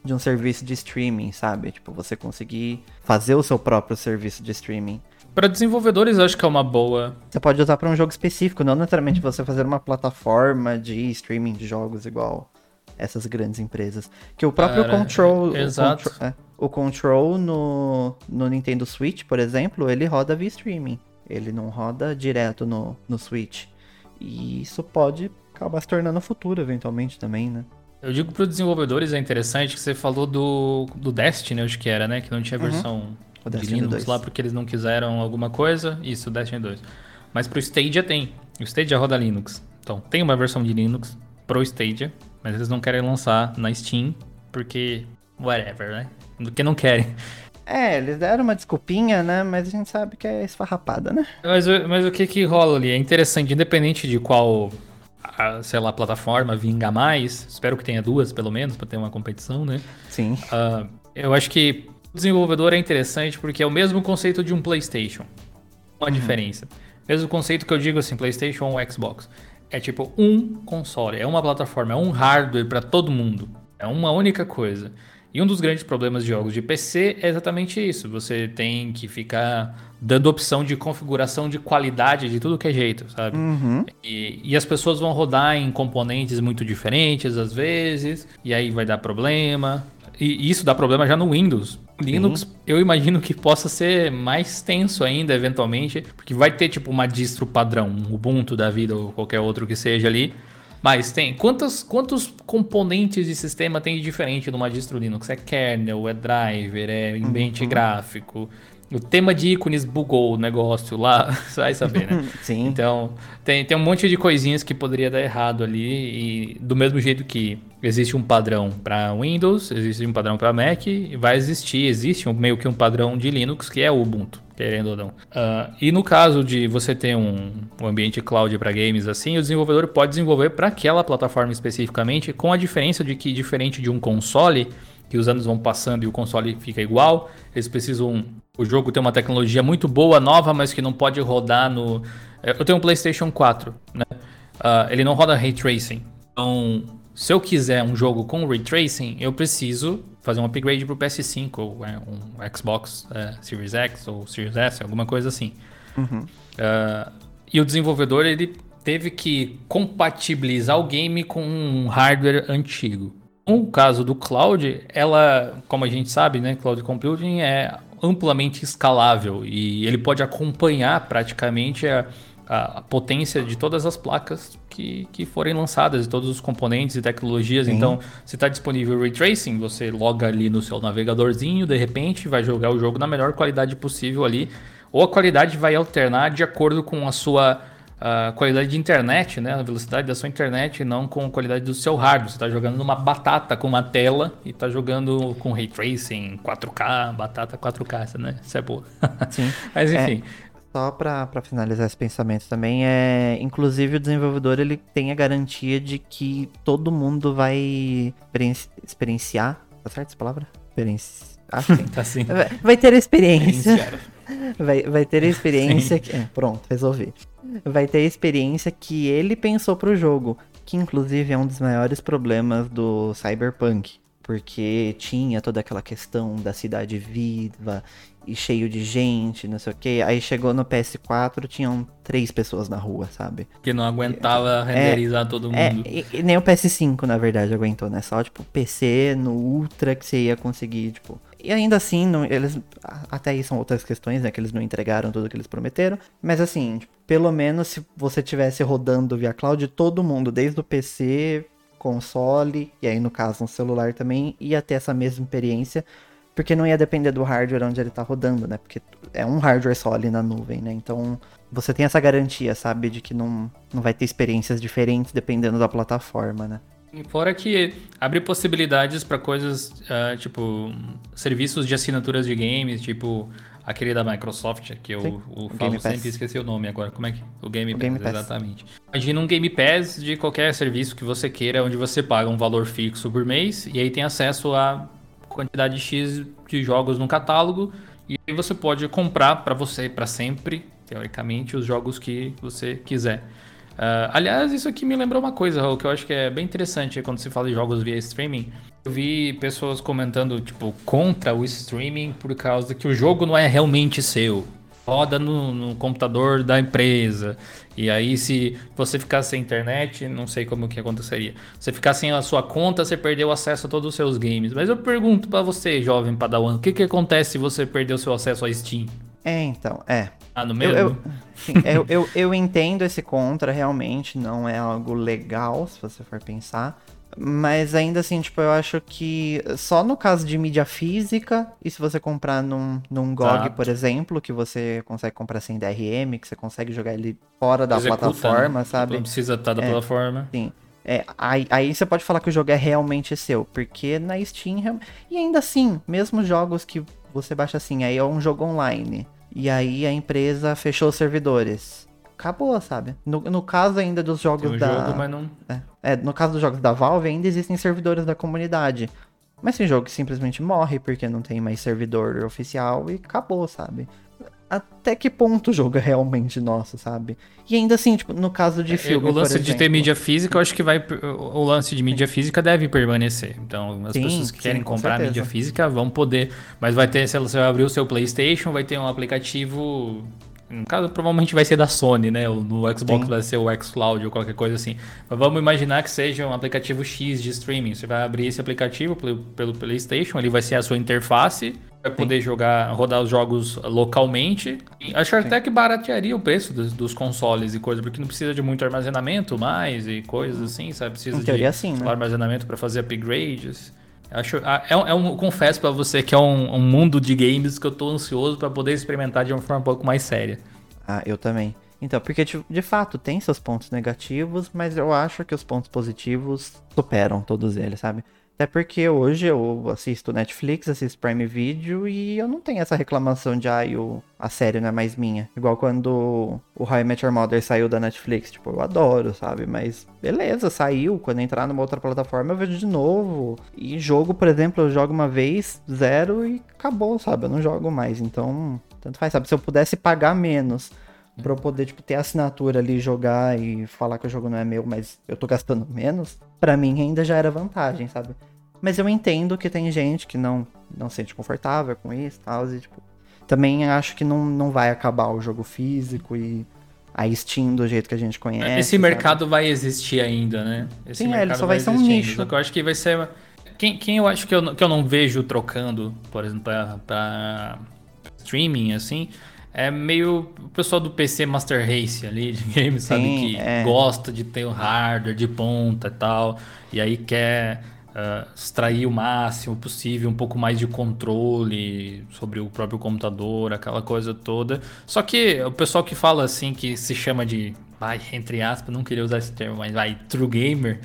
Speaker 1: de um serviço de streaming, sabe? Tipo você conseguir fazer o seu próprio serviço de streaming.
Speaker 2: Para desenvolvedores, acho que é uma boa.
Speaker 1: Você pode usar para um jogo específico, não necessariamente você fazer uma plataforma de streaming de jogos igual essas grandes empresas. Que o próprio Cara, Control.
Speaker 2: Exato.
Speaker 1: O Control, é, o Control no, no Nintendo Switch, por exemplo, ele roda via streaming. Ele não roda direto no, no Switch. E isso pode acabar se tornando futuro, eventualmente, também, né?
Speaker 2: Eu digo para os desenvolvedores, é interessante que você falou do, do Destiny, acho que era, né? Que não tinha uhum. versão o de Linux 2. lá porque eles não quiseram alguma coisa. Isso, o Destiny 2. Mas pro Stadia tem. O Stadia roda Linux. Então, tem uma versão de Linux pro Stadia, mas eles não querem lançar na Steam porque whatever, né? Porque não querem.
Speaker 1: É, eles deram uma desculpinha, né? Mas a gente sabe que é esfarrapada, né?
Speaker 2: Mas, mas o que que rola ali? É interessante, independente de qual, sei lá, plataforma vinga mais. Espero que tenha duas, pelo menos, para ter uma competição, né?
Speaker 1: Sim.
Speaker 2: Uh, eu acho que o desenvolvedor é interessante porque é o mesmo conceito de um PlayStation. Uma uhum. diferença. Mesmo conceito que eu digo assim, PlayStation ou Xbox. É tipo um console, é uma plataforma, é um hardware para todo mundo. É uma única coisa. E um dos grandes problemas de jogos de PC é exatamente isso. Você tem que ficar dando opção de configuração de qualidade de tudo que é jeito, sabe?
Speaker 1: Uhum.
Speaker 2: E, e, as pessoas vão rodar em componentes muito diferentes às vezes, e aí vai dar problema. E isso dá problema já no Windows. Linux, Sim. eu imagino que possa ser mais tenso ainda, eventualmente, porque vai ter tipo uma distro padrão, um Ubuntu da vida ou qualquer outro que seja ali. Mas tem. Quantos, quantos componentes de sistema tem de diferente numa distro Linux? É kernel, é driver, é ambiente uhum. gráfico. O tema de ícones bugou o negócio lá, (laughs) vai saber, né? (laughs)
Speaker 1: Sim.
Speaker 2: Então, tem, tem um monte de coisinhas que poderia dar errado ali. E do mesmo jeito que existe um padrão para Windows, existe um padrão para Mac, e vai existir, existe um, meio que um padrão de Linux que é o Ubuntu, querendo ou não. Uh, e no caso de você ter um, um ambiente cloud para games assim, o desenvolvedor pode desenvolver para aquela plataforma especificamente, com a diferença de que, diferente de um console, que os anos vão passando e o console fica igual, eles precisam o jogo tem uma tecnologia muito boa, nova, mas que não pode rodar no. Eu tenho um PlayStation 4, né? Uh, ele não roda ray tracing. Então, se eu quiser um jogo com ray tracing, eu preciso fazer um upgrade para o PS5 ou é, um Xbox é, Series X ou Series S, alguma coisa assim.
Speaker 1: Uhum.
Speaker 2: Uh, e o desenvolvedor ele teve que compatibilizar o game com um hardware antigo. No caso do cloud, ela, como a gente sabe, né, cloud computing é amplamente escalável e ele pode acompanhar praticamente a, a, potência de todas as placas que, que forem lançadas, de todos os componentes e tecnologias. Sim. Então, se está disponível Ray Tracing, você loga ali no seu navegadorzinho, de repente vai jogar o jogo na melhor qualidade possível ali, ou a qualidade vai alternar de acordo com a sua a qualidade de internet, né? A velocidade da sua internet, não com a qualidade do seu hardware. Você está jogando numa batata com uma tela e está jogando com ray tracing, 4K, batata 4K, né? Isso é boa.
Speaker 1: Sim. (laughs)
Speaker 2: Mas enfim.
Speaker 1: É, só para finalizar esse pensamento também, é, inclusive o desenvolvedor ele tem a garantia de que todo mundo vai experienciar, tá certo essa palavra? Experiência. Acho que (laughs)
Speaker 2: tá sim.
Speaker 1: Vai, vai ter experiência. Vai, vai ter a (laughs) experiência. Que, é, pronto, resolvi vai ter a experiência que ele pensou pro jogo, que inclusive é um dos maiores problemas do Cyberpunk, porque tinha toda aquela questão da cidade viva e cheio de gente, não sei o que. Aí chegou no PS4, tinham três pessoas na rua, sabe?
Speaker 2: Que não aguentava é, renderizar todo
Speaker 1: é,
Speaker 2: mundo.
Speaker 1: É, e, nem o PS5, na verdade, aguentou, né? Só, tipo, PC no Ultra que você ia conseguir, tipo, e ainda assim, não, eles. Até aí são outras questões, né? Que eles não entregaram tudo que eles prometeram. Mas assim, pelo menos se você tivesse rodando via cloud, todo mundo, desde o PC, console, e aí no caso no celular também, ia ter essa mesma experiência, porque não ia depender do hardware onde ele tá rodando, né? Porque é um hardware só ali na nuvem, né? Então você tem essa garantia, sabe, de que não, não vai ter experiências diferentes dependendo da plataforma, né?
Speaker 2: E fora que abre possibilidades para coisas, uh, tipo, serviços de assinaturas de games, tipo aquele da Microsoft, que eu, o falo sempre esqueci o nome agora. Como é que? O Game, o Pass, Game Pass, exatamente. Imagina um Game Pass de qualquer serviço que você queira, onde você paga um valor fixo por mês e aí tem acesso a quantidade X de jogos no catálogo e aí você pode comprar para você para sempre, teoricamente, os jogos que você quiser. Uh, aliás, isso aqui me lembrou uma coisa, Raul, que eu acho que é bem interessante quando se fala de jogos via streaming. Eu vi pessoas comentando, tipo, contra o streaming por causa que o jogo não é realmente seu. Roda no, no computador da empresa. E aí, se você ficar sem internet, não sei como que aconteceria. Você ficar sem a sua conta, você perdeu acesso a todos os seus games. Mas eu pergunto para você, jovem padawan, o que, que acontece se você perder o seu acesso a Steam?
Speaker 1: É, então, é.
Speaker 2: Ah, no mesmo?
Speaker 1: Eu, eu, sim, eu, eu, eu entendo esse contra, realmente não é algo legal, se você for pensar. Mas ainda assim, tipo, eu acho que só no caso de mídia física, e se você comprar num, num GOG, por exemplo, que você consegue comprar sem DRM, que você consegue jogar ele fora da Executa, plataforma, né? sabe?
Speaker 2: Não precisa estar da é, plataforma.
Speaker 1: Sim. É, aí, aí, você pode falar que o jogo é realmente seu, porque na Steam. E ainda assim, mesmo jogos que você baixa assim, aí é um jogo online. E aí a empresa fechou os servidores. Acabou, sabe? No, no caso ainda dos jogos
Speaker 2: um
Speaker 1: da.
Speaker 2: Jogo, mas não...
Speaker 1: é, é, no caso dos jogos da Valve, ainda existem servidores da comunidade. Mas tem jogo que simplesmente morre porque não tem mais servidor oficial e acabou, sabe? Até que ponto o jogo é realmente nosso, sabe? E ainda assim, tipo, no caso de é, filme.
Speaker 2: O lance de ter mídia física, eu acho que vai. O lance de mídia física deve permanecer. Então, as sim, pessoas que sim, querem comprar certeza. mídia física vão poder. Mas vai ter, se você abrir o seu PlayStation, vai ter um aplicativo. No caso, provavelmente vai ser da Sony, né? No Xbox sim. vai ser o xCloud ou qualquer coisa assim. Mas vamos imaginar que seja um aplicativo X de streaming. Você vai abrir esse aplicativo pelo, pelo PlayStation, ele vai ser a sua interface vai poder Sim. jogar, rodar os jogos localmente. E acho Sim. até que baratearia o preço dos, dos, consoles e coisa, porque não precisa de muito armazenamento mais e coisas assim, sabe? Precisa
Speaker 1: em teoria,
Speaker 2: de
Speaker 1: sim, né?
Speaker 2: armazenamento para fazer upgrades. Acho, ah, é, é um, confesso para você que é um, um, mundo de games que eu tô ansioso para poder experimentar de uma forma um pouco mais séria.
Speaker 1: Ah, eu também. Então, porque de, de, fato tem seus pontos negativos, mas eu acho que os pontos positivos superam todos eles, sabe? Até porque hoje eu assisto Netflix, assisto Prime Video e eu não tenho essa reclamação de ah, o, a série não é mais minha. Igual quando o How I Met Your Mother saiu da Netflix. Tipo, eu adoro, sabe? Mas beleza, saiu. Quando entrar numa outra plataforma eu vejo de novo. E jogo, por exemplo, eu jogo uma vez, zero e acabou, sabe? Eu não jogo mais. Então, tanto faz, sabe? Se eu pudesse pagar menos pra eu poder, tipo, ter assinatura ali, jogar e falar que o jogo não é meu, mas eu tô gastando menos, para mim ainda já era vantagem, sabe? Mas eu entendo que tem gente que não, não se sente confortável com isso e tal. E, tipo, também acho que não, não vai acabar o jogo físico e a Steam do jeito que a gente conhece.
Speaker 2: Esse sabe? mercado vai existir ainda, né? Esse
Speaker 1: Sim, é, ele só vai, vai ser um nicho.
Speaker 2: Só que eu acho que vai ser. Quem, quem eu acho que eu, que eu não vejo trocando, por exemplo, pra, pra streaming, assim, é meio o pessoal do PC Master Race ali de (laughs) games, sabe? Que é. gosta de ter o hardware de ponta e tal. E aí quer uh, extrair o máximo possível, um pouco mais de controle sobre o próprio computador, aquela coisa toda. Só que o pessoal que fala assim, que se chama de vai, entre aspas, não queria usar esse termo, mas vai, true gamer,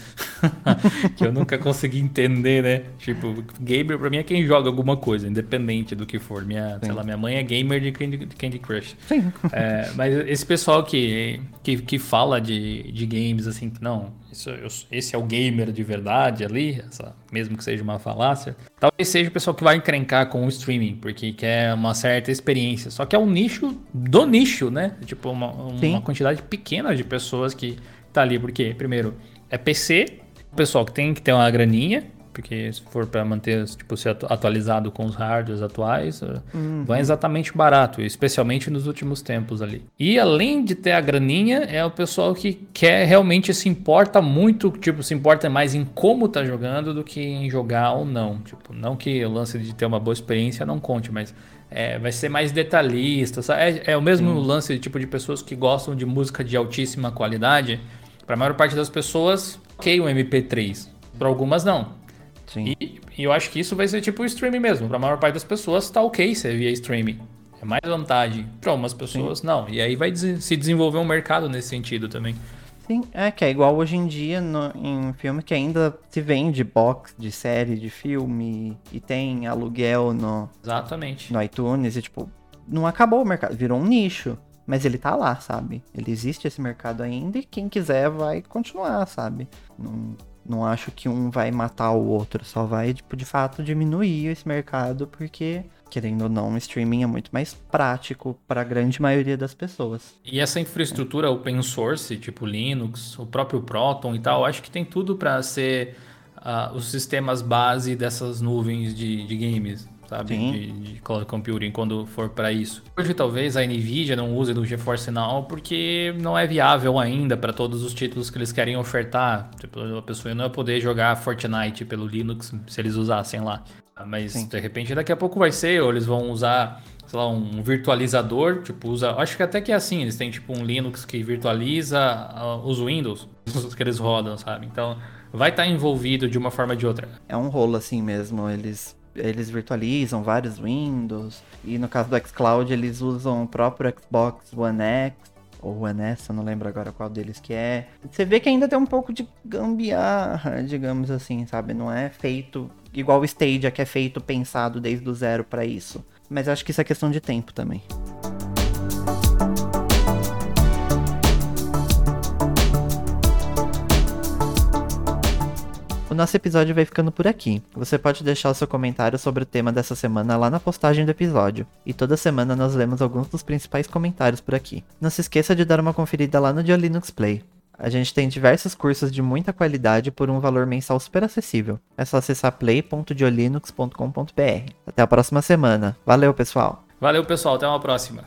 Speaker 2: (laughs) que eu nunca consegui entender, né? Tipo, gamer pra mim é quem joga alguma coisa, independente do que for. Minha, sei lá, minha mãe é gamer de Candy, Candy Crush. Sim. É, mas esse pessoal que, que, que fala de, de games, assim, não, isso, esse é o gamer de verdade ali, essa, mesmo que seja uma falácia, talvez seja o pessoal que vai encrencar com o streaming, porque quer uma certa experiência. Só que é um nicho do nicho, né? Tipo, uma, uma quantidade pequena de pessoas que tá ali, porque, primeiro, é PC, o pessoal que tem que ter uma graninha, porque se for para manter, tipo, ser atualizado com os hardwares atuais, eh, uhum. não é exatamente barato, especialmente nos últimos tempos ali. E além de ter a graninha, é o pessoal que quer realmente se importa muito, tipo, se importa mais em como tá jogando do que em jogar ou não. Tipo, não que o lance de ter uma boa experiência não conte, mas é, vai ser mais detalhista. É, é, o mesmo Sim. lance de tipo de pessoas que gostam de música de altíssima qualidade. Para a maior parte das pessoas, ok, o MP3 Para algumas não.
Speaker 1: Sim.
Speaker 2: E, e, eu acho que isso vai ser tipo o streaming mesmo. Para a maior parte das pessoas tá ok ser via streaming. É mais vantagem. Para algumas pessoas Sim. não. E aí vai se desenvolver um mercado nesse sentido também.
Speaker 1: Sim, é que é igual hoje em dia no, em filme que ainda se vende box de série de filme e tem aluguel no,
Speaker 2: Exatamente.
Speaker 1: no iTunes e tipo, não acabou o mercado, virou um nicho. Mas ele tá lá, sabe? Ele existe esse mercado ainda e quem quiser vai continuar, sabe? Não, não acho que um vai matar o outro, só vai, tipo, de fato diminuir esse mercado, porque, querendo ou não, o streaming é muito mais prático para a grande maioria das pessoas.
Speaker 2: E essa infraestrutura open source, tipo Linux, o próprio Proton e tal, acho que tem tudo para ser uh, os sistemas base dessas nuvens de, de games sabe? De, de, cloud computing quando for para isso. Hoje talvez a Nvidia não use do GeForce Now porque não é viável ainda para todos os títulos que eles querem ofertar. Tipo, a pessoa não vai poder jogar Fortnite pelo Linux se eles usassem lá. Mas Sim. de repente daqui a pouco vai ser, ou eles vão usar, sei lá, um virtualizador, tipo, usa. Acho que até que é assim, eles têm tipo um Linux que virtualiza uh, os Windows, (laughs) que eles rodam, sabe? Então vai estar tá envolvido de uma forma ou de outra.
Speaker 1: É um rolo assim mesmo, eles eles virtualizam vários Windows. E no caso do xCloud, eles usam o próprio Xbox One X ou One S, eu não lembro agora qual deles que é. Você vê que ainda tem um pouco de gambiarra, digamos assim, sabe? Não é feito igual o Stadia, que é feito pensado desde o zero para isso. Mas acho que isso é questão de tempo também. Nosso episódio vai ficando por aqui. Você pode deixar o seu comentário sobre o tema dessa semana lá na postagem do episódio. E toda semana nós lemos alguns dos principais comentários por aqui. Não se esqueça de dar uma conferida lá no Dia Linux Play. A gente tem diversos cursos de muita qualidade por um valor mensal super acessível. É só acessar play.diolinux.com.br. Até a próxima semana. Valeu, pessoal.
Speaker 2: Valeu, pessoal. Até uma próxima.